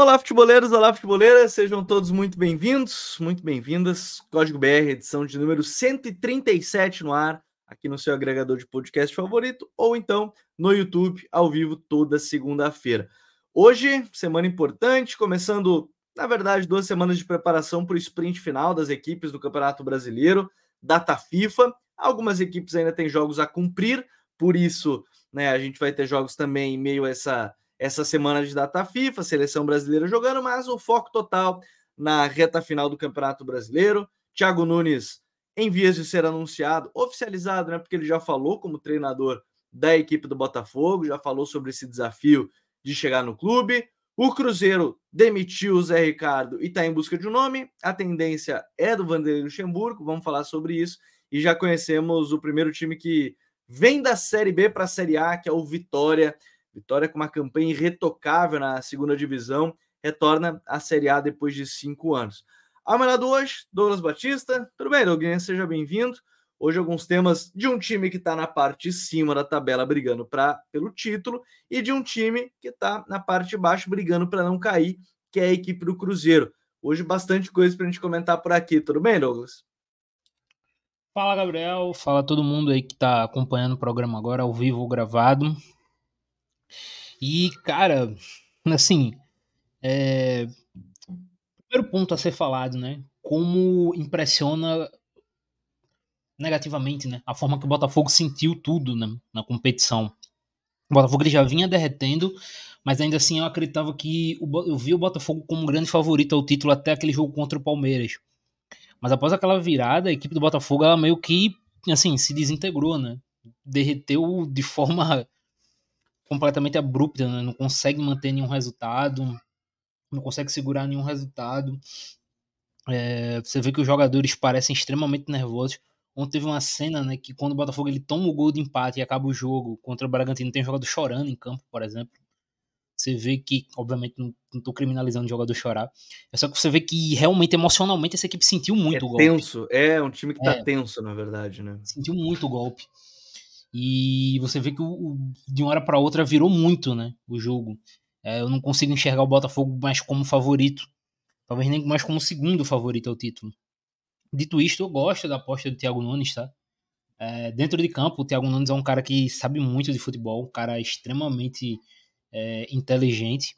Olá, futeboleiros, olá, futeboleiras, sejam todos muito bem-vindos, muito bem-vindas. Código BR, edição de número 137 no ar, aqui no seu agregador de podcast favorito, ou então no YouTube, ao vivo, toda segunda-feira. Hoje, semana importante, começando, na verdade, duas semanas de preparação para o sprint final das equipes do Campeonato Brasileiro, data FIFA. Algumas equipes ainda têm jogos a cumprir, por isso, né, a gente vai ter jogos também em meio a essa essa semana de data FIFA, seleção brasileira jogando, mas o foco total na reta final do Campeonato Brasileiro. Thiago Nunes em vias de ser anunciado, oficializado, né? Porque ele já falou como treinador da equipe do Botafogo, já falou sobre esse desafio de chegar no clube. O Cruzeiro demitiu o Zé Ricardo e está em busca de um nome. A tendência é do Vanderlei Luxemburgo, vamos falar sobre isso. E já conhecemos o primeiro time que vem da Série B para a Série A, que é o Vitória. Vitória com uma campanha irretocável na segunda divisão, retorna à Série A depois de cinco anos. Amanhã hoje, Douglas Batista. Tudo bem, Douglas? Seja bem-vindo. Hoje alguns temas de um time que está na parte de cima da tabela brigando pra, pelo título e de um time que está na parte de baixo brigando para não cair, que é a equipe do Cruzeiro. Hoje bastante coisa para a gente comentar por aqui. Tudo bem, Douglas? Fala, Gabriel. Fala todo mundo aí que está acompanhando o programa agora, ao vivo ou gravado. E, cara, assim, é... primeiro ponto a ser falado, né? Como impressiona negativamente, né? A forma que o Botafogo sentiu tudo né? na competição. O Botafogo já vinha derretendo, mas ainda assim eu acreditava que o, eu vi o Botafogo como um grande favorito ao título até aquele jogo contra o Palmeiras. Mas após aquela virada, a equipe do Botafogo ela meio que assim se desintegrou, né? Derreteu de forma completamente abrupta, né? não consegue manter nenhum resultado, não consegue segurar nenhum resultado. É, você vê que os jogadores parecem extremamente nervosos. Ontem teve uma cena né, que quando o Botafogo ele toma o gol de empate e acaba o jogo contra o Bragantino, tem um jogador chorando em campo, por exemplo. Você vê que, obviamente, não, estou criminalizando o jogador chorar. É só que você vê que realmente, emocionalmente, essa equipe sentiu muito é o golpe. Tenso, é um time que está é, tenso, na verdade, né? Sentiu muito o golpe. E você vê que o, o de uma hora para outra virou muito, né? O jogo. É, eu não consigo enxergar o Botafogo mais como favorito. Talvez nem mais como segundo favorito ao título. Dito isto, eu gosto da aposta do Thiago Nunes, tá? É, dentro de campo, o Thiago Nunes é um cara que sabe muito de futebol, um cara extremamente é, inteligente.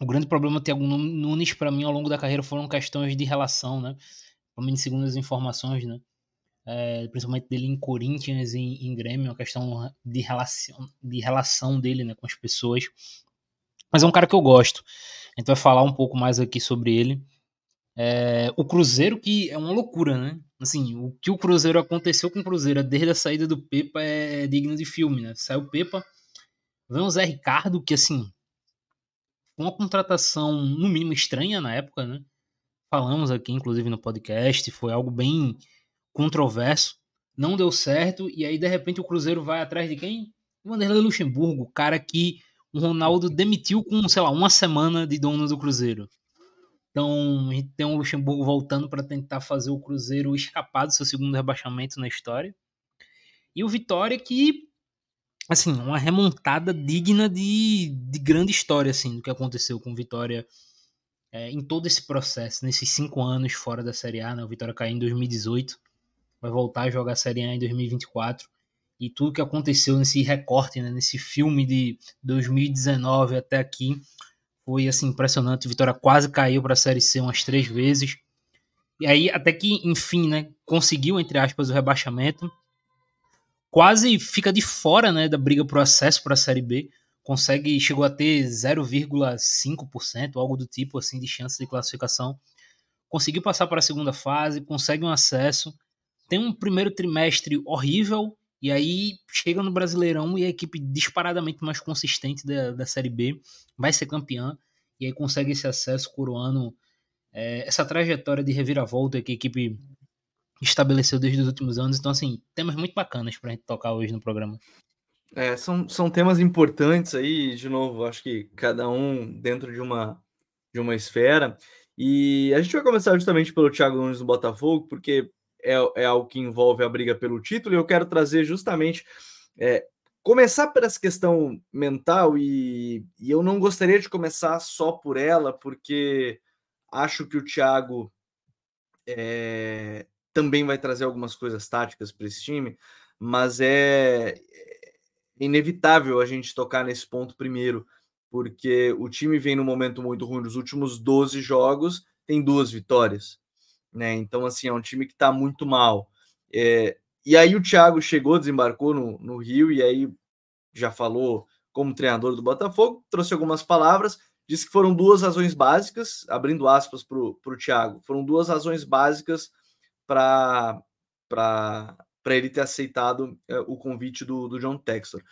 O grande problema do Thiago Nunes, para mim, ao longo da carreira, foram questões de relação, né? Pelo segundo as informações, né? É, principalmente dele em Corinthians e em, em Grêmio, a questão de relação, de relação dele né, com as pessoas. Mas é um cara que eu gosto. A gente vai falar um pouco mais aqui sobre ele. É, o Cruzeiro, que é uma loucura, né? Assim, o que o Cruzeiro aconteceu com o Cruzeiro desde a saída do Pepa é digno de filme, né? Saiu o Pepa, vem o Zé Ricardo, que assim, uma contratação no mínimo estranha na época, né? Falamos aqui, inclusive, no podcast, foi algo bem controverso, não deu certo, e aí de repente o Cruzeiro vai atrás de quem? O Vanderlei Luxemburgo, cara que o Ronaldo demitiu com, sei lá, uma semana de dono do Cruzeiro. Então a gente tem o Luxemburgo voltando para tentar fazer o Cruzeiro escapar do seu segundo rebaixamento na história. E o Vitória que, assim, uma remontada digna de, de grande história, assim, do que aconteceu com o Vitória é, em todo esse processo, nesses cinco anos fora da Série A, né? O Vitória caiu em 2018 vai voltar a jogar a Série A em 2024. E tudo que aconteceu nesse recorte, né, nesse filme de 2019 até aqui, foi assim impressionante. O Vitória quase caiu para a Série C umas três vezes. E aí, até que, enfim, né, conseguiu, entre aspas, o rebaixamento. Quase fica de fora né, da briga para o acesso para a Série B. Consegue, chegou a ter 0,5%, algo do tipo assim, de chance de classificação. Conseguiu passar para a segunda fase, consegue um acesso tem um primeiro trimestre horrível, e aí chega no Brasileirão e a equipe disparadamente mais consistente da, da Série B vai ser campeã, e aí consegue esse acesso coroando é, essa trajetória de reviravolta que a equipe estabeleceu desde os últimos anos. Então, assim, temas muito bacanas para a gente tocar hoje no programa. É, são, são temas importantes aí, de novo, acho que cada um dentro de uma, de uma esfera. E a gente vai começar justamente pelo Thiago Nunes do Botafogo, porque é, é algo que envolve a briga pelo título, e eu quero trazer justamente é, começar por essa questão mental, e, e, eu não gostaria de começar só por ela, porque acho que o Thiago é, também vai trazer algumas coisas táticas para esse time, mas é, é inevitável a gente tocar nesse ponto primeiro, porque o time vem num momento muito ruim. Nos últimos 12 jogos, tem duas vitórias. Né? Então, assim, é um time que está muito mal. É, e aí o Thiago chegou, desembarcou no, no Rio, e aí já falou como treinador do Botafogo, trouxe algumas palavras, disse que foram duas razões básicas, abrindo aspas para o Thiago, foram duas razões básicas para ele ter aceitado é, o convite do, do John Textor.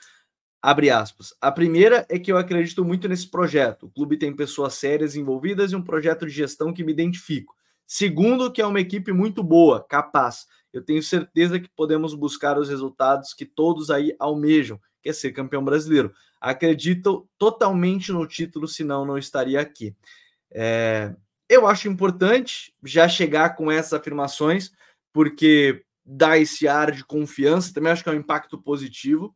Abre aspas. A primeira é que eu acredito muito nesse projeto. O clube tem pessoas sérias envolvidas e um projeto de gestão que me identifico. Segundo, que é uma equipe muito boa, capaz. Eu tenho certeza que podemos buscar os resultados que todos aí almejam, que é ser campeão brasileiro. Acredito totalmente no título, senão não estaria aqui. É, eu acho importante já chegar com essas afirmações, porque dá esse ar de confiança, também acho que é um impacto positivo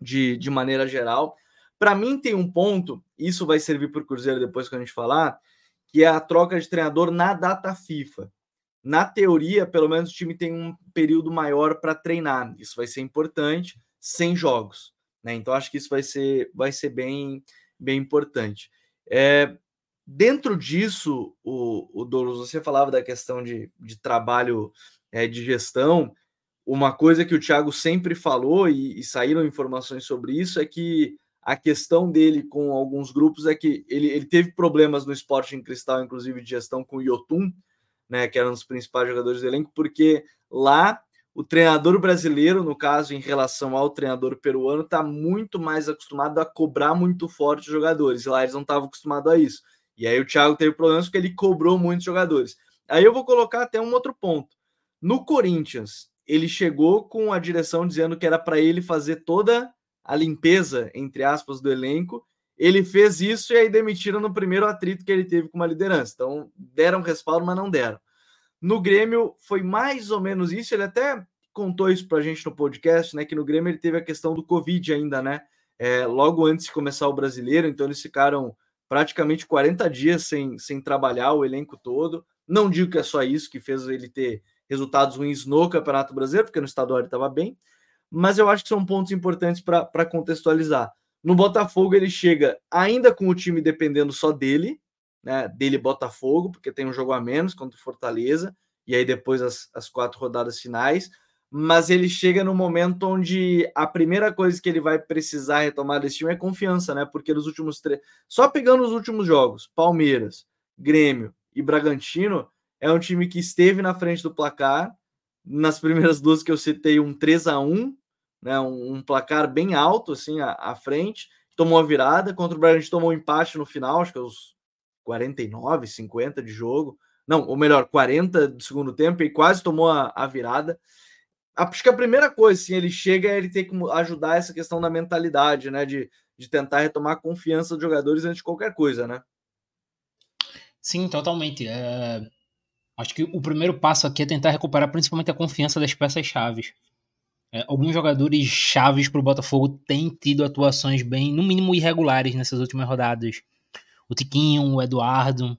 de, de maneira geral. Para mim, tem um ponto, isso vai servir para o Cruzeiro depois que a gente falar, que é a troca de treinador na data FIFA. Na teoria, pelo menos o time tem um período maior para treinar. Isso vai ser importante, sem jogos. Né? Então, acho que isso vai ser, vai ser bem, bem importante. É, dentro disso, o, o você falava da questão de, de trabalho é, de gestão. Uma coisa que o Thiago sempre falou, e, e saíram informações sobre isso, é que a questão dele com alguns grupos é que ele, ele teve problemas no esporte em cristal, inclusive de gestão com o Yotun, né, que era um dos principais jogadores do elenco, porque lá o treinador brasileiro, no caso, em relação ao treinador peruano, está muito mais acostumado a cobrar muito forte os jogadores. E lá eles não estavam acostumados a isso. E aí o Thiago teve problemas porque ele cobrou muitos jogadores. Aí eu vou colocar até um outro ponto. No Corinthians, ele chegou com a direção dizendo que era para ele fazer toda a limpeza, entre aspas, do elenco. Ele fez isso e aí demitiram no primeiro atrito que ele teve com uma liderança. Então, deram respaldo, mas não deram. No Grêmio foi mais ou menos isso. Ele até contou isso para a gente no podcast, né? Que no Grêmio ele teve a questão do Covid ainda, né? É, logo antes de começar o brasileiro, então eles ficaram praticamente 40 dias sem, sem trabalhar o elenco todo. Não digo que é só isso que fez ele ter resultados ruins no Campeonato Brasileiro, porque no estadual ele estava bem, mas eu acho que são pontos importantes para contextualizar. No Botafogo, ele chega ainda com o time dependendo só dele, né? Dele Botafogo, porque tem um jogo a menos contra o Fortaleza, e aí depois as, as quatro rodadas finais. Mas ele chega no momento onde a primeira coisa que ele vai precisar retomar desse time é confiança, né? Porque nos últimos três. Só pegando os últimos jogos, Palmeiras, Grêmio e Bragantino, é um time que esteve na frente do placar. Nas primeiras duas que eu citei, um 3 a 1 né? Um, um placar bem alto, assim, à, à, frente. Tomou a virada. Contra o Bragantino tomou um empate no final, acho que é os 49, 50 de jogo. Não, ou melhor, 40 do segundo tempo e quase tomou a, a virada. Acho que a primeira coisa, assim, ele chega é ele ter que ajudar essa questão da mentalidade, né? De, de tentar retomar a confiança dos jogadores antes de qualquer coisa, né? Sim, totalmente. É Acho que o primeiro passo aqui é tentar recuperar principalmente a confiança das peças chaves. É, alguns jogadores chaves para o Botafogo têm tido atuações bem, no mínimo, irregulares nessas últimas rodadas. O Tiquinho, o Eduardo,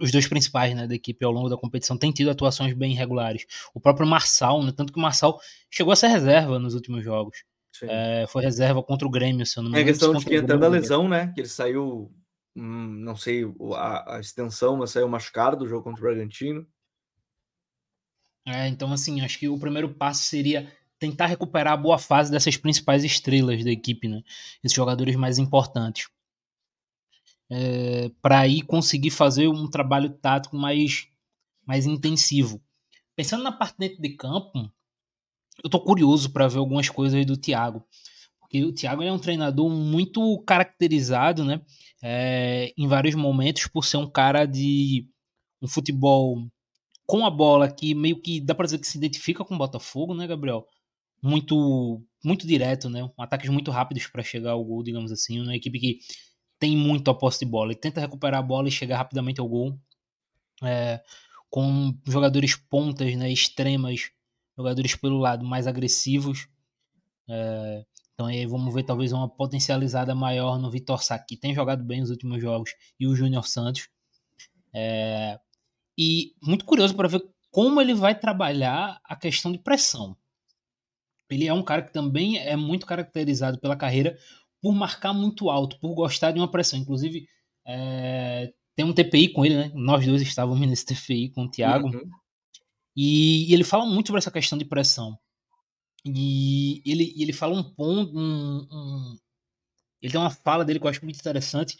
os dois principais né, da equipe ao longo da competição têm tido atuações bem irregulares. O próprio Marçal, né, tanto que o Marçal chegou a ser reserva nos últimos jogos. É, foi reserva contra o Grêmio, se eu não me engano. É questão de que até da lesão, né? Que ele saiu Hum, não sei a, a, extensão, mas saiu machucado do jogo contra o Bragantino. É, então assim, acho que o primeiro passo seria tentar recuperar a boa fase dessas principais estrelas da equipe, né? Esses jogadores mais importantes. É, para aí conseguir fazer um trabalho tático mais, mais intensivo. Pensando na parte dentro de campo, eu tô curioso para ver algumas coisas do Thiago. Porque o Thiago é um treinador muito caracterizado, né? É, em vários momentos, por ser um cara de um futebol com a bola que meio que dá para dizer que se identifica com o Botafogo, né, Gabriel? Muito muito direto, né? Ataques muito rápidos para chegar ao gol, digamos assim. Uma equipe que tem muito a posse de bola e tenta recuperar a bola e chegar rapidamente ao gol. É, com jogadores pontas, né, extremas, jogadores pelo lado mais agressivos. É, Então aí vamos ver talvez uma potencializada maior no Vitor Sá, que tem jogado bem nos últimos jogos, e o Júnior Santos. É... E muito curioso para ver como ele vai trabalhar a questão de pressão. Ele é um cara que também é muito caracterizado pela carreira por marcar muito alto, por gostar de uma pressão. Inclusive, é... tem um TPI com ele, né? Nós dois estávamos nesse TPI com o Thiago. Uhum. E, e ele fala muito sobre essa questão de pressão. E ele, ele fala um ponto. Um, um, ele tem uma fala dele que eu acho muito interessante.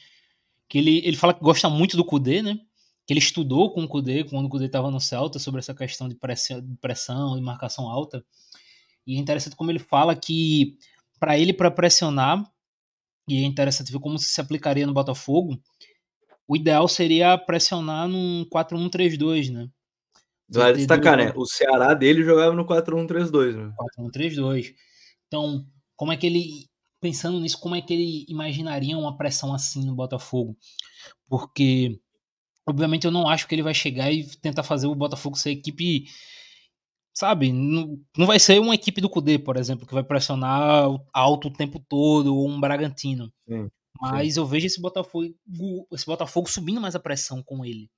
Que ele, ele fala que gosta muito do Kudê, né? Que ele estudou com o Kudê quando o Kudê estava no Celta sobre essa questão de pressão, de e marcação alta. E é interessante como ele fala que para ele, para pressionar, e é interessante ver como se aplicaria no Botafogo, o ideal seria pressionar num 4-1-3-2, né? Vale destacar, né? O Ceará dele jogava no 4-1-3-2, né? 4-1-3-2. Então, como é que ele. Pensando nisso, como é que ele imaginaria uma pressão assim no Botafogo? Porque, obviamente, eu não acho que ele vai chegar e tentar fazer o Botafogo ser equipe. Sabe? Não, não vai ser uma equipe do Cudê, por exemplo, que vai pressionar alto o tempo todo, ou um Bragantino. Sim, Mas sim. eu vejo esse Botafogo, esse Botafogo subindo mais a pressão com ele.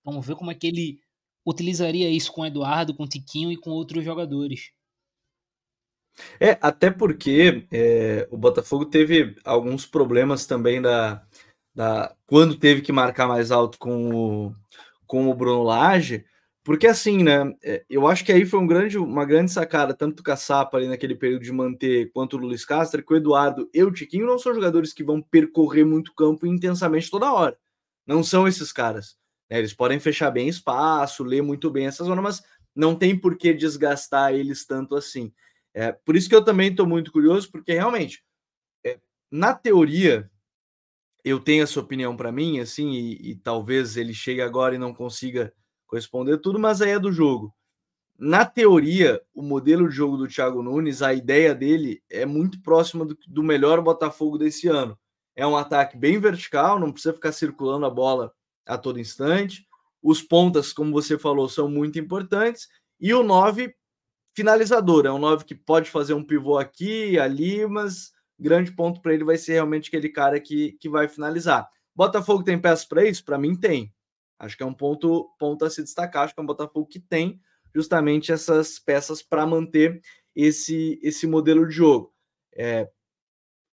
Então, vamos ver como é que ele utilizaria isso com o Eduardo, com o Tiquinho e com outros jogadores. É, até porque é, o Botafogo teve alguns problemas também da, da quando teve que marcar mais alto com o, com o Bruno Lage, porque assim, né? É, eu acho que aí foi um grande, uma grande sacada, tanto do Caçapa ali naquele período de manter quanto o Luiz Castro, que o Eduardo e o Tiquinho não são jogadores que vão percorrer muito campo intensamente toda hora. Não são esses caras. Né? Eles podem fechar bem espaço, ler muito bem essa zona, mas não tem por que desgastar eles tanto assim. É, por isso que eu também estou muito curioso, porque realmente, é, na teoria, eu tenho essa opinião para mim, assim, e, e, talvez ele chegue agora e não consiga corresponder tudo, mas aí é do jogo. Na teoria, o modelo de jogo do Thiago Nunes, a ideia dele é muito próxima do, do melhor Botafogo desse ano. É um ataque bem vertical, não precisa ficar circulando a bola a todo instante. Os pontas, como você falou, são muito importantes. E o 9 finalizador, é um 9 que pode fazer um pivô aqui ali, mas grande ponto para ele vai ser realmente aquele cara que, que vai finalizar. Botafogo tem peças para isso? Para mim tem. Acho que é um ponto, ponto a se destacar. Acho que é um Botafogo que tem justamente essas peças para manter esse, esse modelo de jogo. É,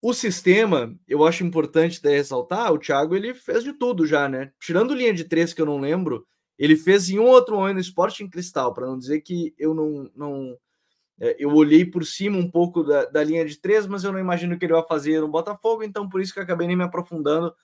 o sistema, eu acho importante ressaltar, o Thiago ele fez de tudo já, né? Tirando linha de três que eu não lembro, ele fez em um outro momento no esporte em cristal, para não dizer que eu não. não eu olhei por cima um pouco da, da, linha de três, mas eu não imagino que ele vai fazer no Botafogo, então por isso que acabei nem me aprofundando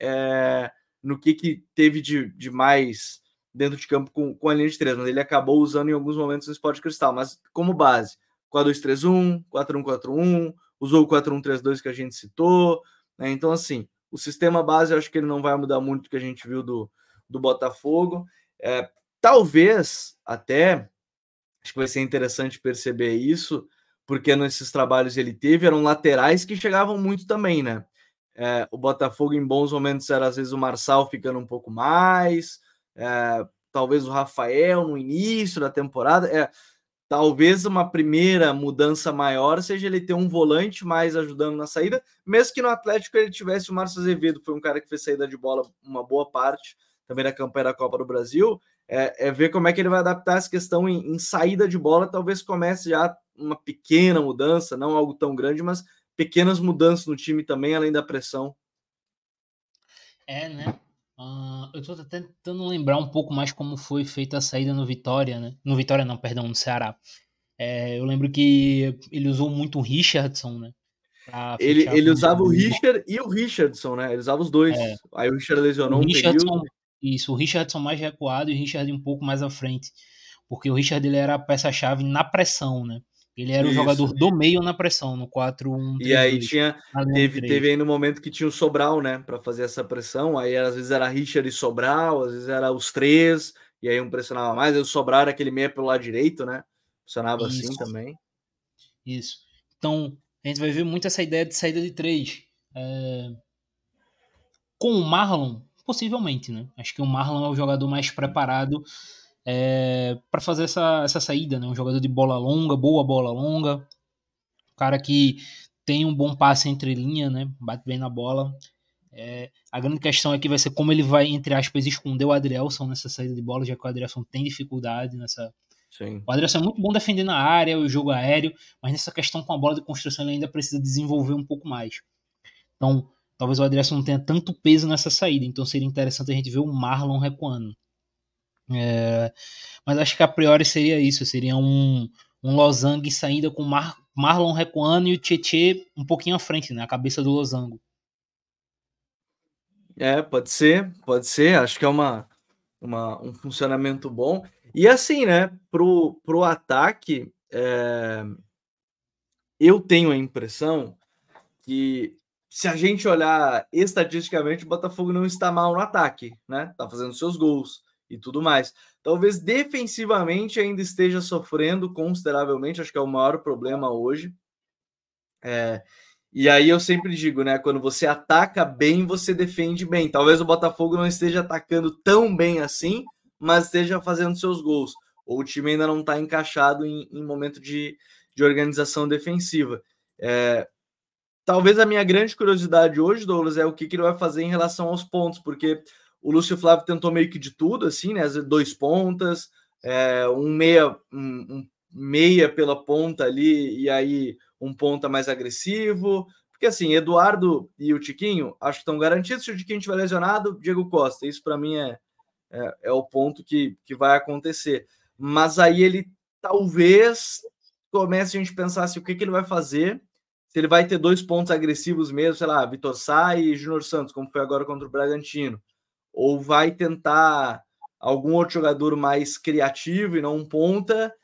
é, no que, que teve de, de mais dentro de campo com, com a linha de três, mas ele acabou usando em alguns momentos no esporte cristal, mas como base, 4-2-3-1, 4-1-4-1 usou o 4-1-3-2 que a gente citou. Né? Então, assim, o sistema base eu acho que ele não vai mudar muito do que a gente viu do, do Botafogo. É, talvez até, acho que vai ser interessante perceber isso, porque nesses trabalhos ele teve, eram laterais que chegavam muito também, né? É, o Botafogo em bons momentos era às vezes o Marçal ficando um pouco mais, é, talvez o Rafael no início da temporada. É, Talvez uma primeira mudança maior seja ele ter um volante mais ajudando na saída, mesmo que no Atlético ele tivesse o Márcio Azevedo, foi um cara que fez saída de bola uma boa parte também da campanha da Copa do Brasil. É, é ver como é que ele vai adaptar essa questão em, em saída de bola. Talvez comece já uma pequena mudança, não algo tão grande, mas pequenas mudanças no time também, além da pressão. É, né? Uh, eu tô tentando lembrar um pouco mais como foi feita a saída no Vitória, né? No Vitória não, perdão, no Ceará. É, eu lembro que ele usou muito o Richardson, né? Ele, ele usava o Richard e o Richardson, né? Ele usava os dois. É. Aí o Richard lesionou o Richardson, um período. Isso, o Richardson mais recuado e o Richard um pouco mais à frente. Porque o Richard ele era a peça-chave na pressão, né? Ele era Isso. o jogador do meio na pressão, no 4-1. E aí tinha. Teve, teve aí no momento que tinha o Sobral, né? para fazer essa pressão. Aí às vezes era Richard e Sobral, às vezes era os três, e aí um pressionava mais. Aí o Sobral era aquele meia pelo lado direito, né? Funcionava assim Isso. assim também. Isso. Então, a gente vai ver muito essa ideia de saída de três. É... Com o Marlon, possivelmente, né? Acho que o Marlon é o jogador mais preparado é, para fazer essa, essa saída, né? Um jogador de bola longa, boa bola longa, um cara que tem um bom passe entre linha, né? Bate bem na bola. É, a grande questão aqui vai ser como ele vai, entre aspas, esconder o Adrielson nessa saída de bola, já que o Adrielson tem dificuldade nessa. Sim. O Adrielson é muito bom defendendo a área, o jogo aéreo, mas nessa questão com a bola de construção ele ainda precisa desenvolver um pouco mais. Então, talvez o Adrielson não tenha tanto peso nessa saída, então seria interessante a gente ver o Marlon recuando. É, mas acho que a priori seria isso, seria um, um Losango saindo com Mar, Marlon recuando e o Tietê um pouquinho à frente, né? Cabeça do Losango. É, pode ser, pode ser. Acho que é uma, uma, um funcionamento bom. E assim, né, pro, pro ataque, é... eu tenho a impressão que se a gente olhar estatisticamente, o Botafogo não está mal no ataque, né? Tá fazendo seus gols e tudo mais. Talvez defensivamente ainda esteja sofrendo consideravelmente, acho que é o maior problema hoje. É, e aí eu sempre digo, né? Quando você ataca bem, você defende bem. Talvez o Botafogo não esteja atacando tão bem assim, mas esteja fazendo seus gols. Ou o time ainda não está encaixado em, em, momento de, de organização defensiva. É, talvez a minha grande curiosidade hoje, Douglas, é o que, que ele vai fazer em relação aos pontos, porque o Lúcio Flávio tentou meio que de tudo, assim, né? Dois pontas, é, um meia, um, um meia pela ponta ali, e aí um ponta mais agressivo. Porque assim, Eduardo e o Tiquinho acho que estão garantidos. Se o Tiquinho estiver lesionado, Diego Costa. Isso para mim é, é, é, o ponto que, que vai acontecer. Mas aí ele talvez comece a gente pensar assim, o que, que ele vai fazer. Se ele vai ter dois pontos agressivos mesmo, sei lá, Vitor Sá e Júnior Santos, como foi agora contra o Bragantino. Ou vai tentar algum outro jogador mais criativo e não um ponta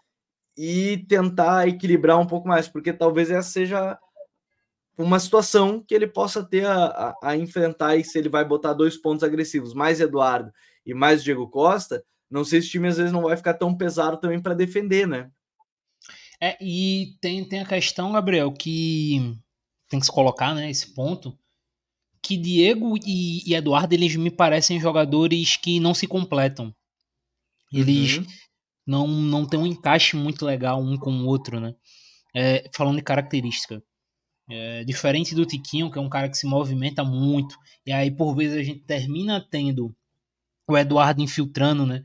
e tentar equilibrar um pouco mais, porque talvez essa seja uma situação que ele possa ter a, a, a, enfrentar e se ele vai botar dois pontos agressivos, mais Eduardo e mais Diego Costa, não sei se o time às vezes não vai ficar tão pesado também para defender, né? É, e tem, tem a questão, Gabriel, que tem que se colocar, né, esse ponto, que Diego e, e Eduardo, eles me parecem jogadores que não se completam. Eles, uhum não, não tem um encaixe muito legal um com o outro, né? É, falando de característica. É, diferente do Tiquinho, que é um cara que se movimenta muito, e aí por vezes a gente termina tendo o Eduardo infiltrando, né?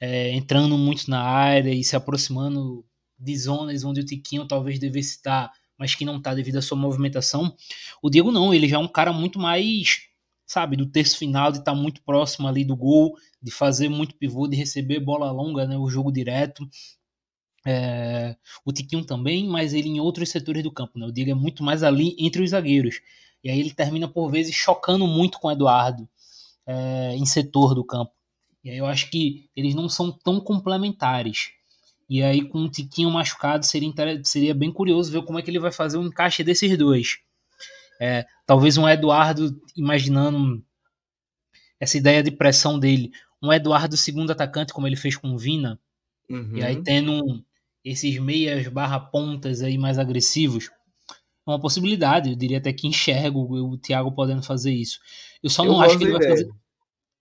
É, entrando muito na área e se aproximando de zonas onde o Tiquinho talvez devesse estar, mas que não está devido à sua movimentação. O Diego não, ele já é um cara muito mais sabe, do terço final, de estar tá muito próximo ali do gol, de fazer muito pivô, de receber bola longa, né, o jogo direto. É, o Tiquinho também, mas ele em outros setores do campo. Né? O Diego é muito mais ali entre os zagueiros. E aí ele termina, por vezes, chocando muito com o Eduardo é, em setor do campo. E aí eu acho que eles não são tão complementares. E aí, com o Tiquinho machucado, seria, seria bem curioso ver como é que ele vai fazer o encaixe desses dois. É, talvez um Eduardo, imaginando essa ideia de pressão dele, um Eduardo segundo atacante, como ele fez com o Vina, uhum. e aí uhum. tendo esses meias barra pontas aí mais agressivos, é uma possibilidade. Eu diria até que enxergo o Thiago podendo fazer isso. Eu só não eu acho que ele vai fazer.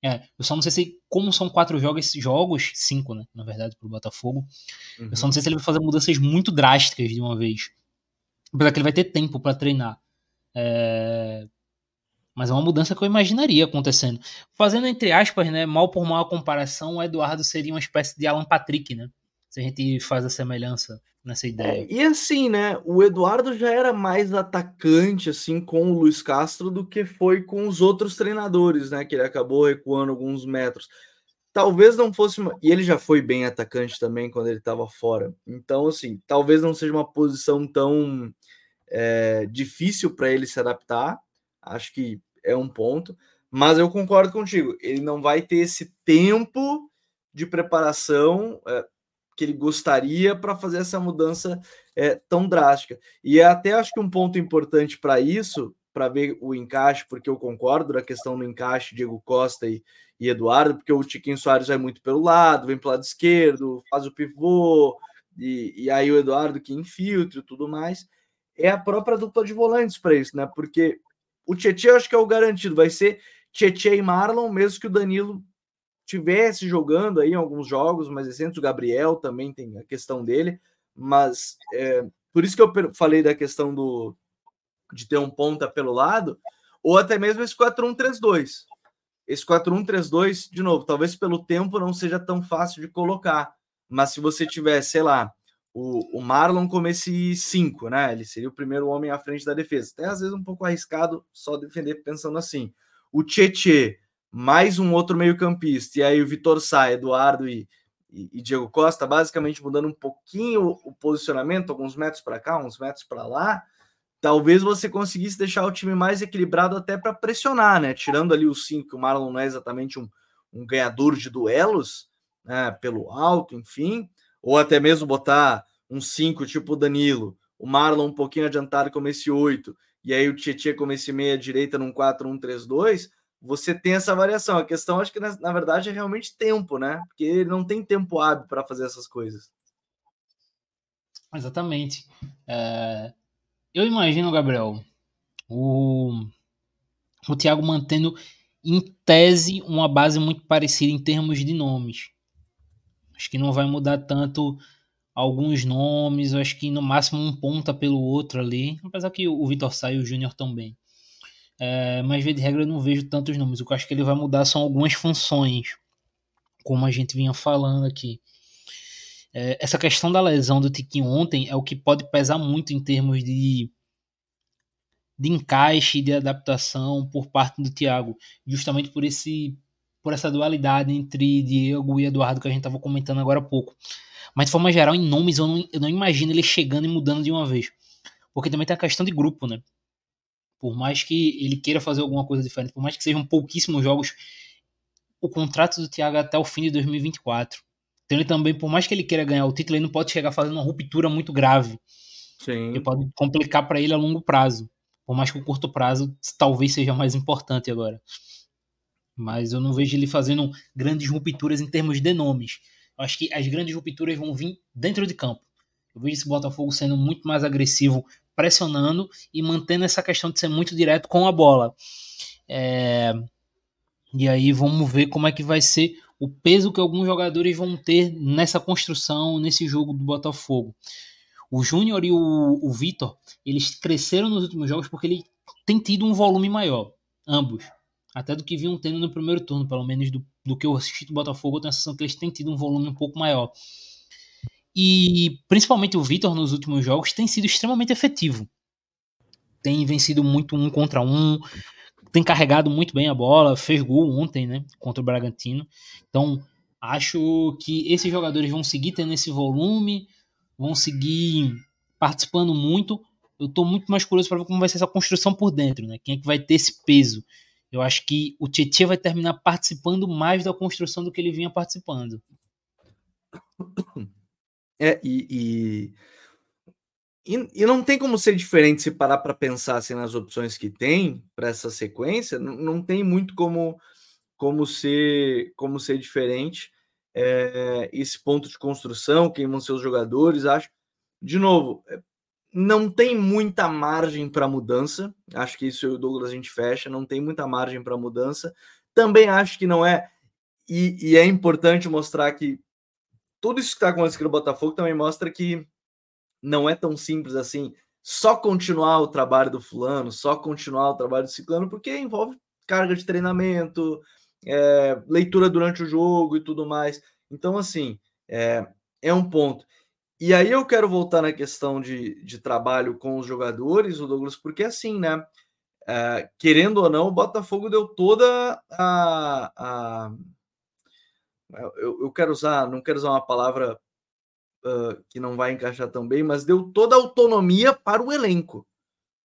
É, eu só não sei se, como são quatro jogos, jogos cinco, né, na verdade, pro Botafogo, uhum. eu só não uhum. sei se ele vai fazer mudanças muito drásticas de uma vez. Apesar que ele vai ter tempo para treinar. É... Mas é uma mudança que eu imaginaria acontecendo. Fazendo entre aspas, né, mal por mal a comparação, o Eduardo seria uma espécie de Alan Patrick, né? Se a gente faz a semelhança nessa ideia. É, e assim, né, o Eduardo já era mais atacante assim com o Luiz Castro do que foi com os outros treinadores, né, que ele acabou recuando alguns metros. Talvez não fosse uma... e ele já foi bem atacante também quando ele estava fora. Então, assim, talvez não seja uma posição tão é, difícil para ele se adaptar. Acho que é um ponto. Mas eu concordo contigo. Ele não vai ter esse tempo de preparação é, que ele gostaria para fazer essa mudança é, tão drástica. E até acho que um ponto importante para isso, para ver o encaixe, porque eu concordo na questão do encaixe Diego Costa e, e Eduardo, porque o Tiquinho Soares vai muito pelo lado, vem pelo lado esquerdo, faz o pivô, e, e aí o Eduardo que infiltra e tudo mais é a própria dupla de volantes para isso, né? Porque o Tietchan eu acho que é o garantido, vai ser Tietchan e Marlon, mesmo que o Danilo tivesse jogando aí alguns jogos mais recentes, o Gabriel também tem a questão dele, mas é, por isso que eu falei da questão do, de ter um ponta pelo lado, ou até mesmo esse 4-1-3-2. Esse 4-1-3-2, de novo, talvez pelo tempo não seja tão fácil de colocar, mas se você tiver, sei lá, o, o Marlon como esse 5, né? Ele seria o primeiro homem à frente da defesa. Até às vezes um pouco arriscado só defender pensando assim. O Tietê, mais um outro meio-campista, e aí o Vitor Sá, Eduardo e, e, e, Diego Costa, basicamente mudando um pouquinho o posicionamento, alguns metros para cá, uns metros para lá, talvez você conseguisse deixar o time mais equilibrado até para pressionar, né? Tirando ali o 5, que o Marlon não é exatamente um, um ganhador de duelos, né? pelo alto, enfim, ou até mesmo botar um 5 tipo o Danilo, o Marlon um pouquinho adiantado como esse 8, e aí o Tietchan como esse meia direita num 4-1-3-2, você tem essa variação. A questão, acho que na, verdade, é realmente tempo, né? Porque ele não tem tempo hábil para fazer essas coisas. Exatamente. É... Eu imagino, Gabriel, o, o Thiago mantendo em tese uma base muito parecida em termos de nomes. Acho que não vai mudar tanto alguns nomes, acho que no máximo um ponta pelo outro ali, apesar que o Vitor Sá e o Júnior também. É, mas, via de regra, eu não vejo tantos nomes. O que eu acho que ele vai mudar são algumas funções, como a gente vinha falando aqui. É, essa questão da lesão do Tiquinho ontem é o que pode pesar muito em termos de, de encaixe, de adaptação por parte do Thiago, justamente por esse por essa dualidade entre Diego e Eduardo que a gente estava comentando agora há pouco. Mas de forma geral, em nomes, eu não, eu não imagino ele chegando e mudando de uma vez. Porque também tem a questão de grupo, né? Por mais que ele queira fazer alguma coisa diferente, por mais que sejam pouquíssimos jogos, o contrato do Thiago é até o fim de 2024. Então ele também, por mais que ele queira ganhar o título, ele não pode chegar fazendo uma ruptura muito grave. Sim. Que pode complicar para ele a longo prazo. Por mais que o curto prazo talvez seja mais importante agora. Mas eu não vejo ele fazendo grandes rupturas em termos de nomes. Eu acho que as grandes rupturas vão vir dentro de campo. Eu vejo esse Botafogo sendo muito mais agressivo pressionando e mantendo essa questão de ser muito direto com a bola. É... E aí vamos ver como é que vai ser o peso que alguns jogadores vão ter nessa construção, nesse jogo do Botafogo. O Júnior e o, o Vitor, eles cresceram nos últimos jogos porque ele tem tido um volume maior, ambos. Até do que vinham tendo no primeiro turno, pelo menos do, do que eu assisti do Botafogo, eu tenho a sensação que eles têm tido um volume um pouco maior. E principalmente o Vitor nos últimos jogos tem sido extremamente efetivo. Tem vencido muito um contra um, tem carregado muito bem a bola, fez gol ontem, né, contra o Bragantino. Então, acho que esses jogadores vão seguir tendo esse volume, vão seguir participando muito. Eu estou muito mais curioso para ver como vai ser essa construção por dentro, né? Quem é que vai ter esse peso? Eu acho que o Tietchan vai terminar participando mais da construção do que ele vinha participando. É, e, e, e, não tem como ser diferente se parar para pensar assim, nas opções que tem para essa sequência, não, não tem muito como, como, ser, como ser diferente. É, esse ponto de construção, quem vão ser os jogadores, acho. De novo, é, não tem muita margem para mudança. Acho que isso o Douglas a gente fecha, não tem muita margem para mudança. Também acho que não é. E, e é importante mostrar que tudo isso que está acontecendo no Botafogo também mostra que não é tão simples assim só continuar o trabalho do fulano, só continuar o trabalho do ciclano, porque envolve carga de treinamento, é, leitura durante o jogo e tudo mais. Então, assim, é, é um ponto. E aí eu quero voltar na questão de, de trabalho com os jogadores, o Douglas, porque assim, né? É, querendo ou não, o Botafogo deu toda a, a eu, eu quero usar, não quero usar uma palavra uh, que não vai encaixar tão bem, mas deu toda a autonomia para o elenco.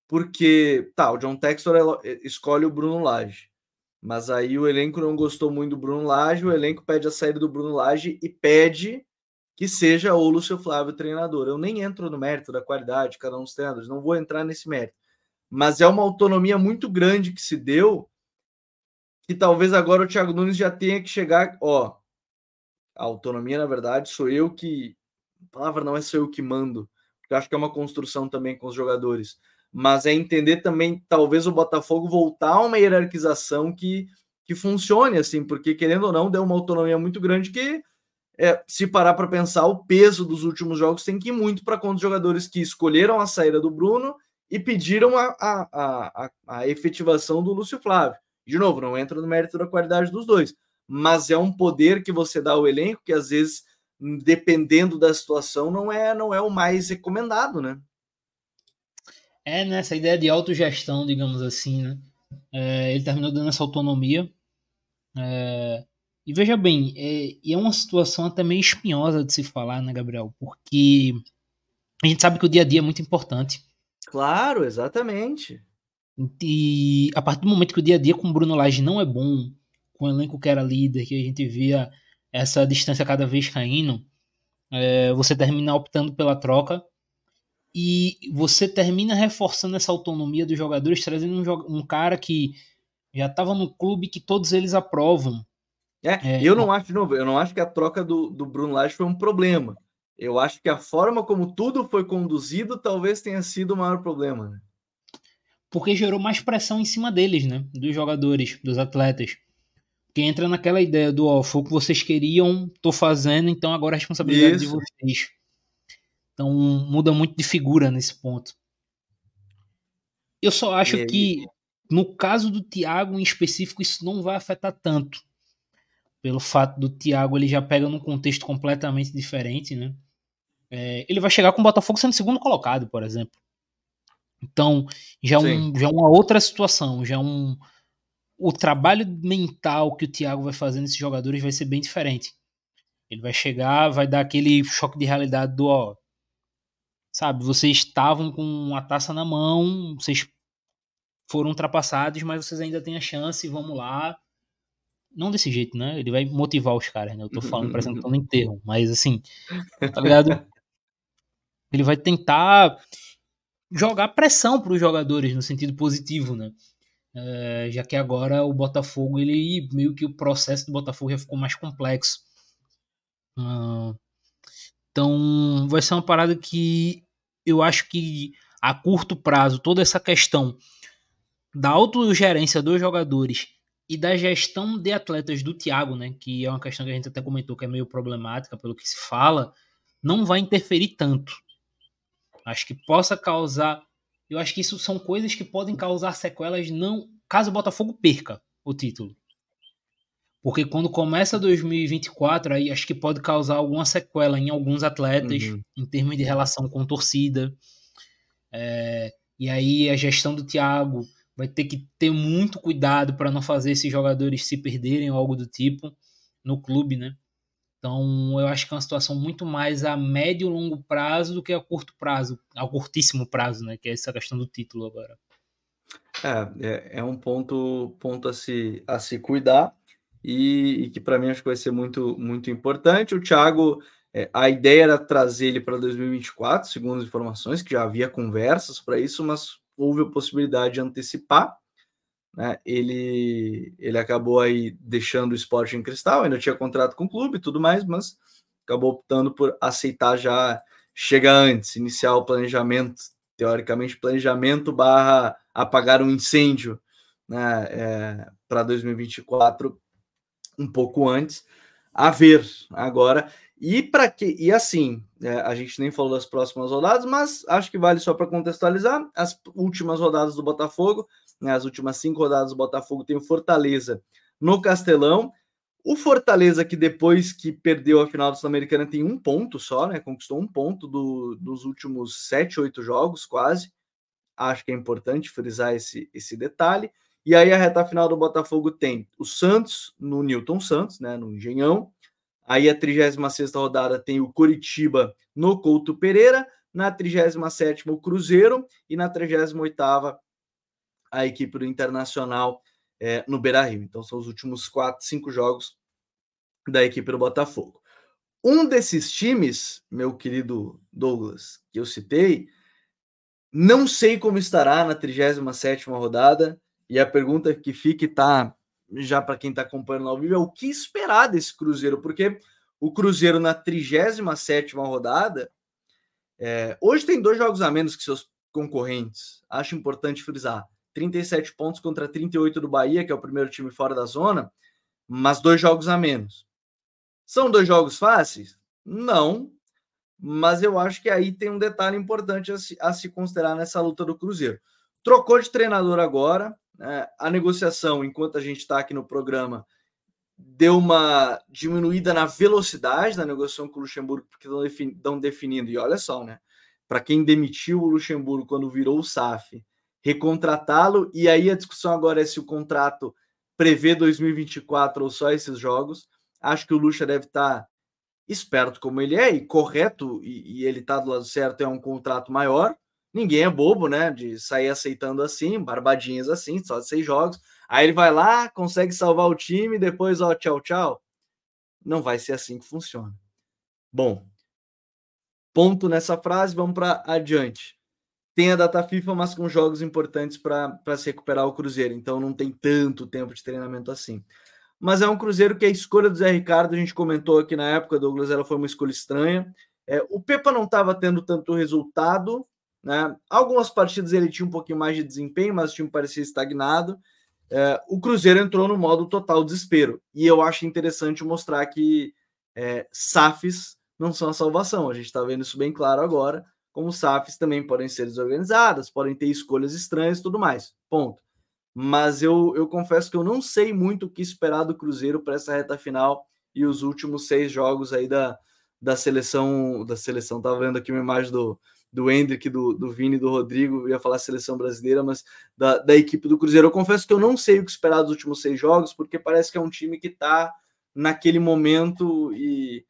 Porque, tá, o John Textor escolhe o Bruno Lage, mas aí o elenco não gostou muito do Bruno Lage, o elenco pede a saída do Bruno Lage e pede que seja o Lúcio Flávio treinador. Eu nem entro no mérito da qualidade de cada um dos treinadores, não vou entrar nesse mérito. Mas é uma autonomia muito grande que se deu, que talvez agora o Thiago Nunes já tenha que chegar, ó, a autonomia, na verdade, sou eu que. A palavra não é sou eu que mando, porque acho que é uma construção também com os jogadores. Mas é entender também, talvez, o Botafogo voltar a uma hierarquização que, que funcione, assim, porque, querendo ou não, deu uma autonomia muito grande que, é, se parar para pensar, o peso dos últimos jogos tem que ir muito para conta dos jogadores que escolheram a saída do Bruno e pediram a, a, a, a, efetivação do Lúcio Flávio. De novo, não entra no mérito da qualidade dos dois, mas é um poder que você dá ao elenco que às vezes, dependendo da situação, não é não é o mais recomendado, né? É nessa ideia de autogestão, digamos assim, né? É, ele terminou dando essa autonomia. É, e veja bem, é, é uma situação até meio espinhosa de se falar, né, Gabriel? Porque a gente sabe que o dia a dia é muito importante. Claro, exatamente. E a partir do momento que o dia a dia com o Bruno Lage não é bom, com o elenco que era líder, que a gente via essa distância cada vez caindo, é, você termina optando pela troca e você termina reforçando essa autonomia dos jogadores, trazendo um, um cara que já estava no clube que todos eles aprovam. É, é, eu não acho, de novo, eu não acho que a troca do, do Bruno Lage foi um problema. Eu acho que a forma como tudo foi conduzido talvez tenha sido o maior problema. Né? Porque gerou mais pressão em cima deles, né? Dos jogadores, dos atletas. Que entra naquela ideia do, ó, foi o que vocês queriam, tô fazendo, então agora a responsabilidade Isso. de vocês. Então muda muito de figura nesse ponto. Eu só acho que no caso do Thiago em específico isso não vai afetar tanto. Pelo fato do Thiago ele já pega num contexto completamente diferente, né? É, ele vai chegar com o Botafogo sendo segundo colocado, por exemplo. Então, já, um, já é uma outra situação, já é um o trabalho mental que o Thiago vai fazer nesses jogadores vai ser bem diferente. Ele vai chegar, vai dar aquele choque de realidade do ó, Sabe, vocês estavam com a taça na mão, vocês foram ultrapassados, mas vocês ainda têm a chance, vamos lá. Não desse jeito, né? Ele vai motivar os caras, né? Eu tô falando, parecendo que tô no enterro, mas assim, tá ligado? Ele vai tentar jogar pressão para os jogadores no sentido positivo, né? É, já que agora o Botafogo, ele meio que o processo do Botafogo já ficou mais complexo. Então, vai ser uma parada que eu acho que a curto prazo, toda essa questão da autogerência dos jogadores e da gestão de atletas do Thiago, né, que é uma questão que a gente até comentou que é meio problemática pelo que se fala, não vai interferir tanto. Acho que possa causar, eu acho que isso são coisas que podem causar sequelas não, caso o Botafogo perca o título. Porque quando começa 2024, aí acho que pode causar alguma sequela em alguns atletas, uhum. em termos de relação com torcida. É, e aí a gestão do Thiago vai ter que ter muito cuidado para não fazer esses jogadores se perderem ou algo do tipo no clube, né? Então eu acho que é uma situação muito mais a médio e longo prazo do que a curto prazo, ao curtíssimo prazo, né? Que é essa questão do título agora. É, é, é um ponto, ponto a, se, a se cuidar e, e que para mim acho que vai ser muito, muito importante. O Thiago, é, a ideia era trazer ele para 2024, segundo as informações, que já havia conversas para isso, mas houve a possibilidade de antecipar. Né? Ele, ele acabou aí deixando o esporte em cristal, ainda tinha contrato com o clube e tudo mais, mas acabou optando por aceitar já chega antes, iniciar o planejamento, teoricamente, planejamento barra apagar um incêndio né, é, para 2024 um pouco antes, a ver agora. E para que e assim, é, a gente nem falou das próximas rodadas, mas acho que vale só para contextualizar as últimas rodadas do Botafogo, né, as últimas cinco rodadas do Botafogo tem o Fortaleza no Castelão. O Fortaleza, que depois que perdeu a final do Sul-Americana, tem um ponto só, né? Conquistou um ponto do, dos últimos sete, oito jogos, quase. Acho que é importante frisar esse, esse detalhe. E aí a reta final do Botafogo tem o Santos no Newton Santos, né, no Engenhão. Aí a 36 rodada tem o Coritiba no Couto Pereira, na 37 o Cruzeiro e na 38 a equipe do Internacional é, no Beira-Rio. Então são os últimos quatro, cinco jogos da equipe do Botafogo. Um desses times, meu querido Douglas, que eu citei, não sei como estará na 37ª rodada, e a pergunta que fica tá já para quem está acompanhando ao vivo é o que esperar desse Cruzeiro, porque o Cruzeiro na 37 rodada, é, hoje tem dois jogos a menos que seus concorrentes. Acho importante frisar. 37 pontos contra 38 do Bahia, que é o primeiro time fora da zona, mas dois jogos a menos. São dois jogos fáceis? Não, mas eu acho que aí tem um detalhe importante a se, a se considerar nessa luta do Cruzeiro. Trocou de treinador agora, né? a negociação, enquanto a gente está aqui no programa, deu uma diminuída na velocidade da negociação com o Luxemburgo, porque estão definindo, e olha só, né? Para quem demitiu o Luxemburgo quando virou o SAF, recontratá-lo, e aí a discussão agora é se o contrato prevê 2024 ou só esses jogos. Acho que o Luxa deve estar tá esperto como ele é e correto, e, e ele está do lado certo, é um contrato maior. Ninguém é bobo, né? De sair aceitando assim, barbadinhas assim, só seis jogos. Aí ele vai lá, consegue salvar o time, depois, ó, tchau, tchau. Não vai ser assim que funciona. Bom, ponto nessa frase, vamos para adiante. Tem a data FIFA, mas com jogos importantes para se recuperar o Cruzeiro, então não tem tanto tempo de treinamento assim. Mas é um Cruzeiro que a escolha do Zé Ricardo, a gente comentou aqui na época, Douglas, ela foi uma escolha estranha. É, o Pepa não estava tendo tanto resultado, né? Algumas partidas ele tinha um pouquinho mais de desempenho, mas o time parecia estagnado é, o Cruzeiro entrou no modo total desespero. E eu acho interessante mostrar que é, SAFs não são a salvação. A gente está vendo isso bem claro agora. Como SAFs também podem ser desorganizadas, podem ter escolhas estranhas e tudo mais. Ponto. Mas eu, eu confesso que eu não sei muito o que esperar do Cruzeiro para essa reta final e os últimos seis jogos aí da, da seleção. Da seleção, estava vendo aqui uma imagem do, do Hendrick, do, do Vini, do Rodrigo, ia falar seleção brasileira, mas da, da equipe do Cruzeiro. Eu confesso que eu não sei o que esperar dos últimos seis jogos, porque parece que é um time que está naquele momento e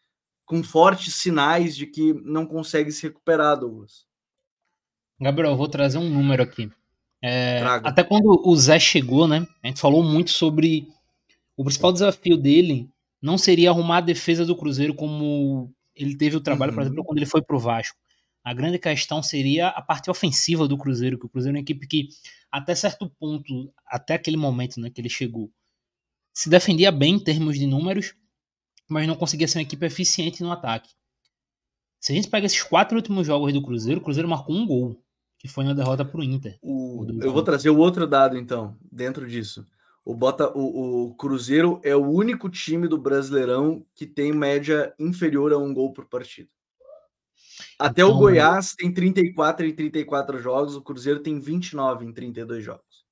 com fortes sinais de que não consegue se recuperar, Douglas. Gabriel, eu vou trazer um número aqui. É, até quando o Zé chegou, né? A gente falou muito sobre o principal desafio dele não seria arrumar a defesa do Cruzeiro como ele teve o trabalho, uhum. por exemplo, quando ele foi pro Vasco. A grande questão seria a parte ofensiva do Cruzeiro, que o Cruzeiro é uma equipe que, até certo ponto, até aquele momento né, que ele chegou, se defendia bem em termos de números, mas não conseguia ser uma equipe eficiente no ataque. Se a gente pega esses quatro últimos jogos do Cruzeiro, o Cruzeiro marcou um gol, que foi na derrota para o Inter. Eu vou trazer o outro dado, então, dentro disso. O, Bota, o, o, Cruzeiro é o único time do Brasileirão que tem média inferior a um gol por partida. Até então, o Goiás tem 34 em 34 jogos, o Cruzeiro tem 29 em 32 jogos.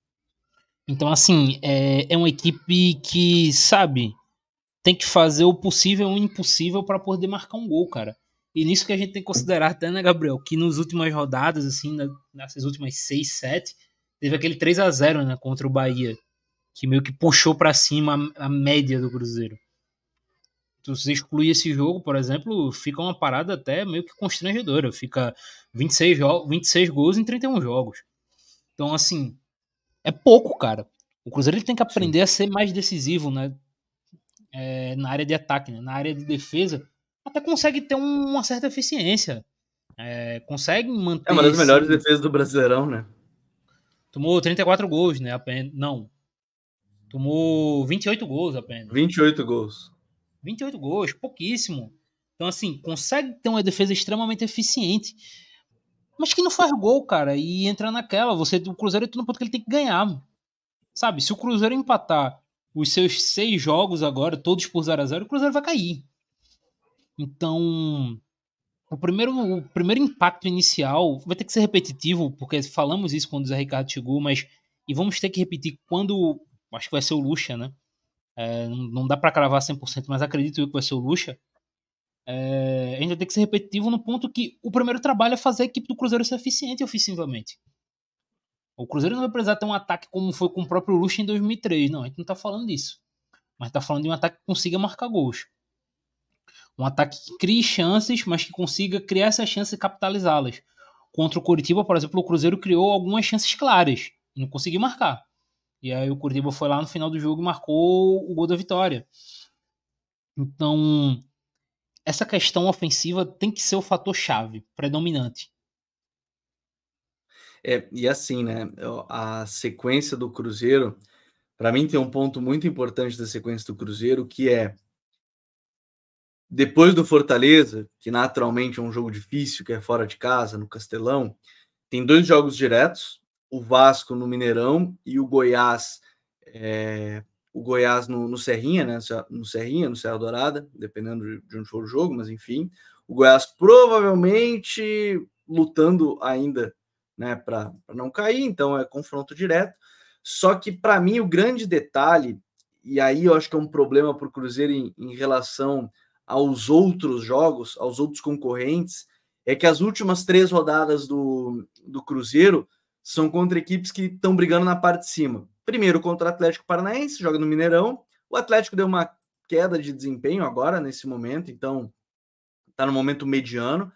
Então, assim, é, é uma equipe que, sabe, tem que fazer o possível e o impossível para poder marcar um gol, cara. E nisso que a gente tem que considerar até, né, Gabriel, que nas últimas rodadas, assim, nessas últimas 6, 7, teve aquele 3 a 0 né, contra o Bahia, que meio que puxou para cima a, a média do Cruzeiro se você excluir esse jogo, por exemplo, fica uma parada até meio que constrangedora. Fica 26, 26 gols em 31 jogos. Então, assim, é pouco, cara. O Cruzeiro ele tem que aprender Sim. a ser mais decisivo, né? É, na área de ataque, né? na área de defesa, até consegue ter um, uma certa eficiência. É, consegue manter. É uma das esse... melhores defesas do Brasileirão, né? Tomou 34 gols, né? Apenas. Não. Tomou 28 gols apenas. 28 gols. 28 gols, pouquíssimo. Então, assim, consegue ter uma defesa extremamente eficiente, mas que não faz gol, cara, e entra naquela. Você, o Cruzeiro entra no ponto que ele tem que ganhar. Sabe, se o Cruzeiro empatar os seus seis jogos agora, todos por 0 a 0 o Cruzeiro vai cair. Então, o primeiro, o primeiro impacto inicial vai ter que ser repetitivo, porque falamos isso quando o Zé Ricardo chegou, mas e vamos ter que repetir quando, acho que vai ser o Lucha, né? É, não dá para cravar 100%, mas acredito que vai ser o Lucha. É, ainda tem que ser repetitivo no ponto que o primeiro trabalho é fazer a equipe do Cruzeiro ser eficiente ofensivamente. O Cruzeiro não vai precisar ter um ataque como foi com o próprio Lucha em 2003. Não, a gente não tá falando disso. Mas tá falando de um ataque que consiga marcar gols. Um ataque que crie chances, mas que consiga criar essas chances e capitalizá-las. Contra o Curitiba, por exemplo, o Cruzeiro criou algumas chances claras e não conseguiu marcar. E aí o Curitiba foi lá no final do jogo e marcou o gol da vitória. Então, essa questão ofensiva tem que ser o fator chave, predominante. É, e assim, né? A sequência do Cruzeiro, para mim, tem um ponto muito importante da sequência do Cruzeiro, que é depois do Fortaleza, que naturalmente é um jogo difícil, que é fora de casa, no Castelão, tem dois jogos diretos, o Vasco no Mineirão e o Goiás, é, o Goiás no, no, Serrinha, né? No Serrinha, no Serra Dourada, dependendo de, onde for o jogo, mas enfim. O Goiás provavelmente lutando ainda né, para não cair, então é confronto direto. Só que para mim o grande detalhe, e aí eu acho que é um problema para o Cruzeiro em, em relação aos outros jogos, aos outros concorrentes, é que as últimas três rodadas do, do Cruzeiro são contra equipes que estão brigando na parte de cima. Primeiro contra o Atlético Paranaense, joga no Mineirão. O Atlético deu uma queda de desempenho agora, nesse momento, então está no momento mediano,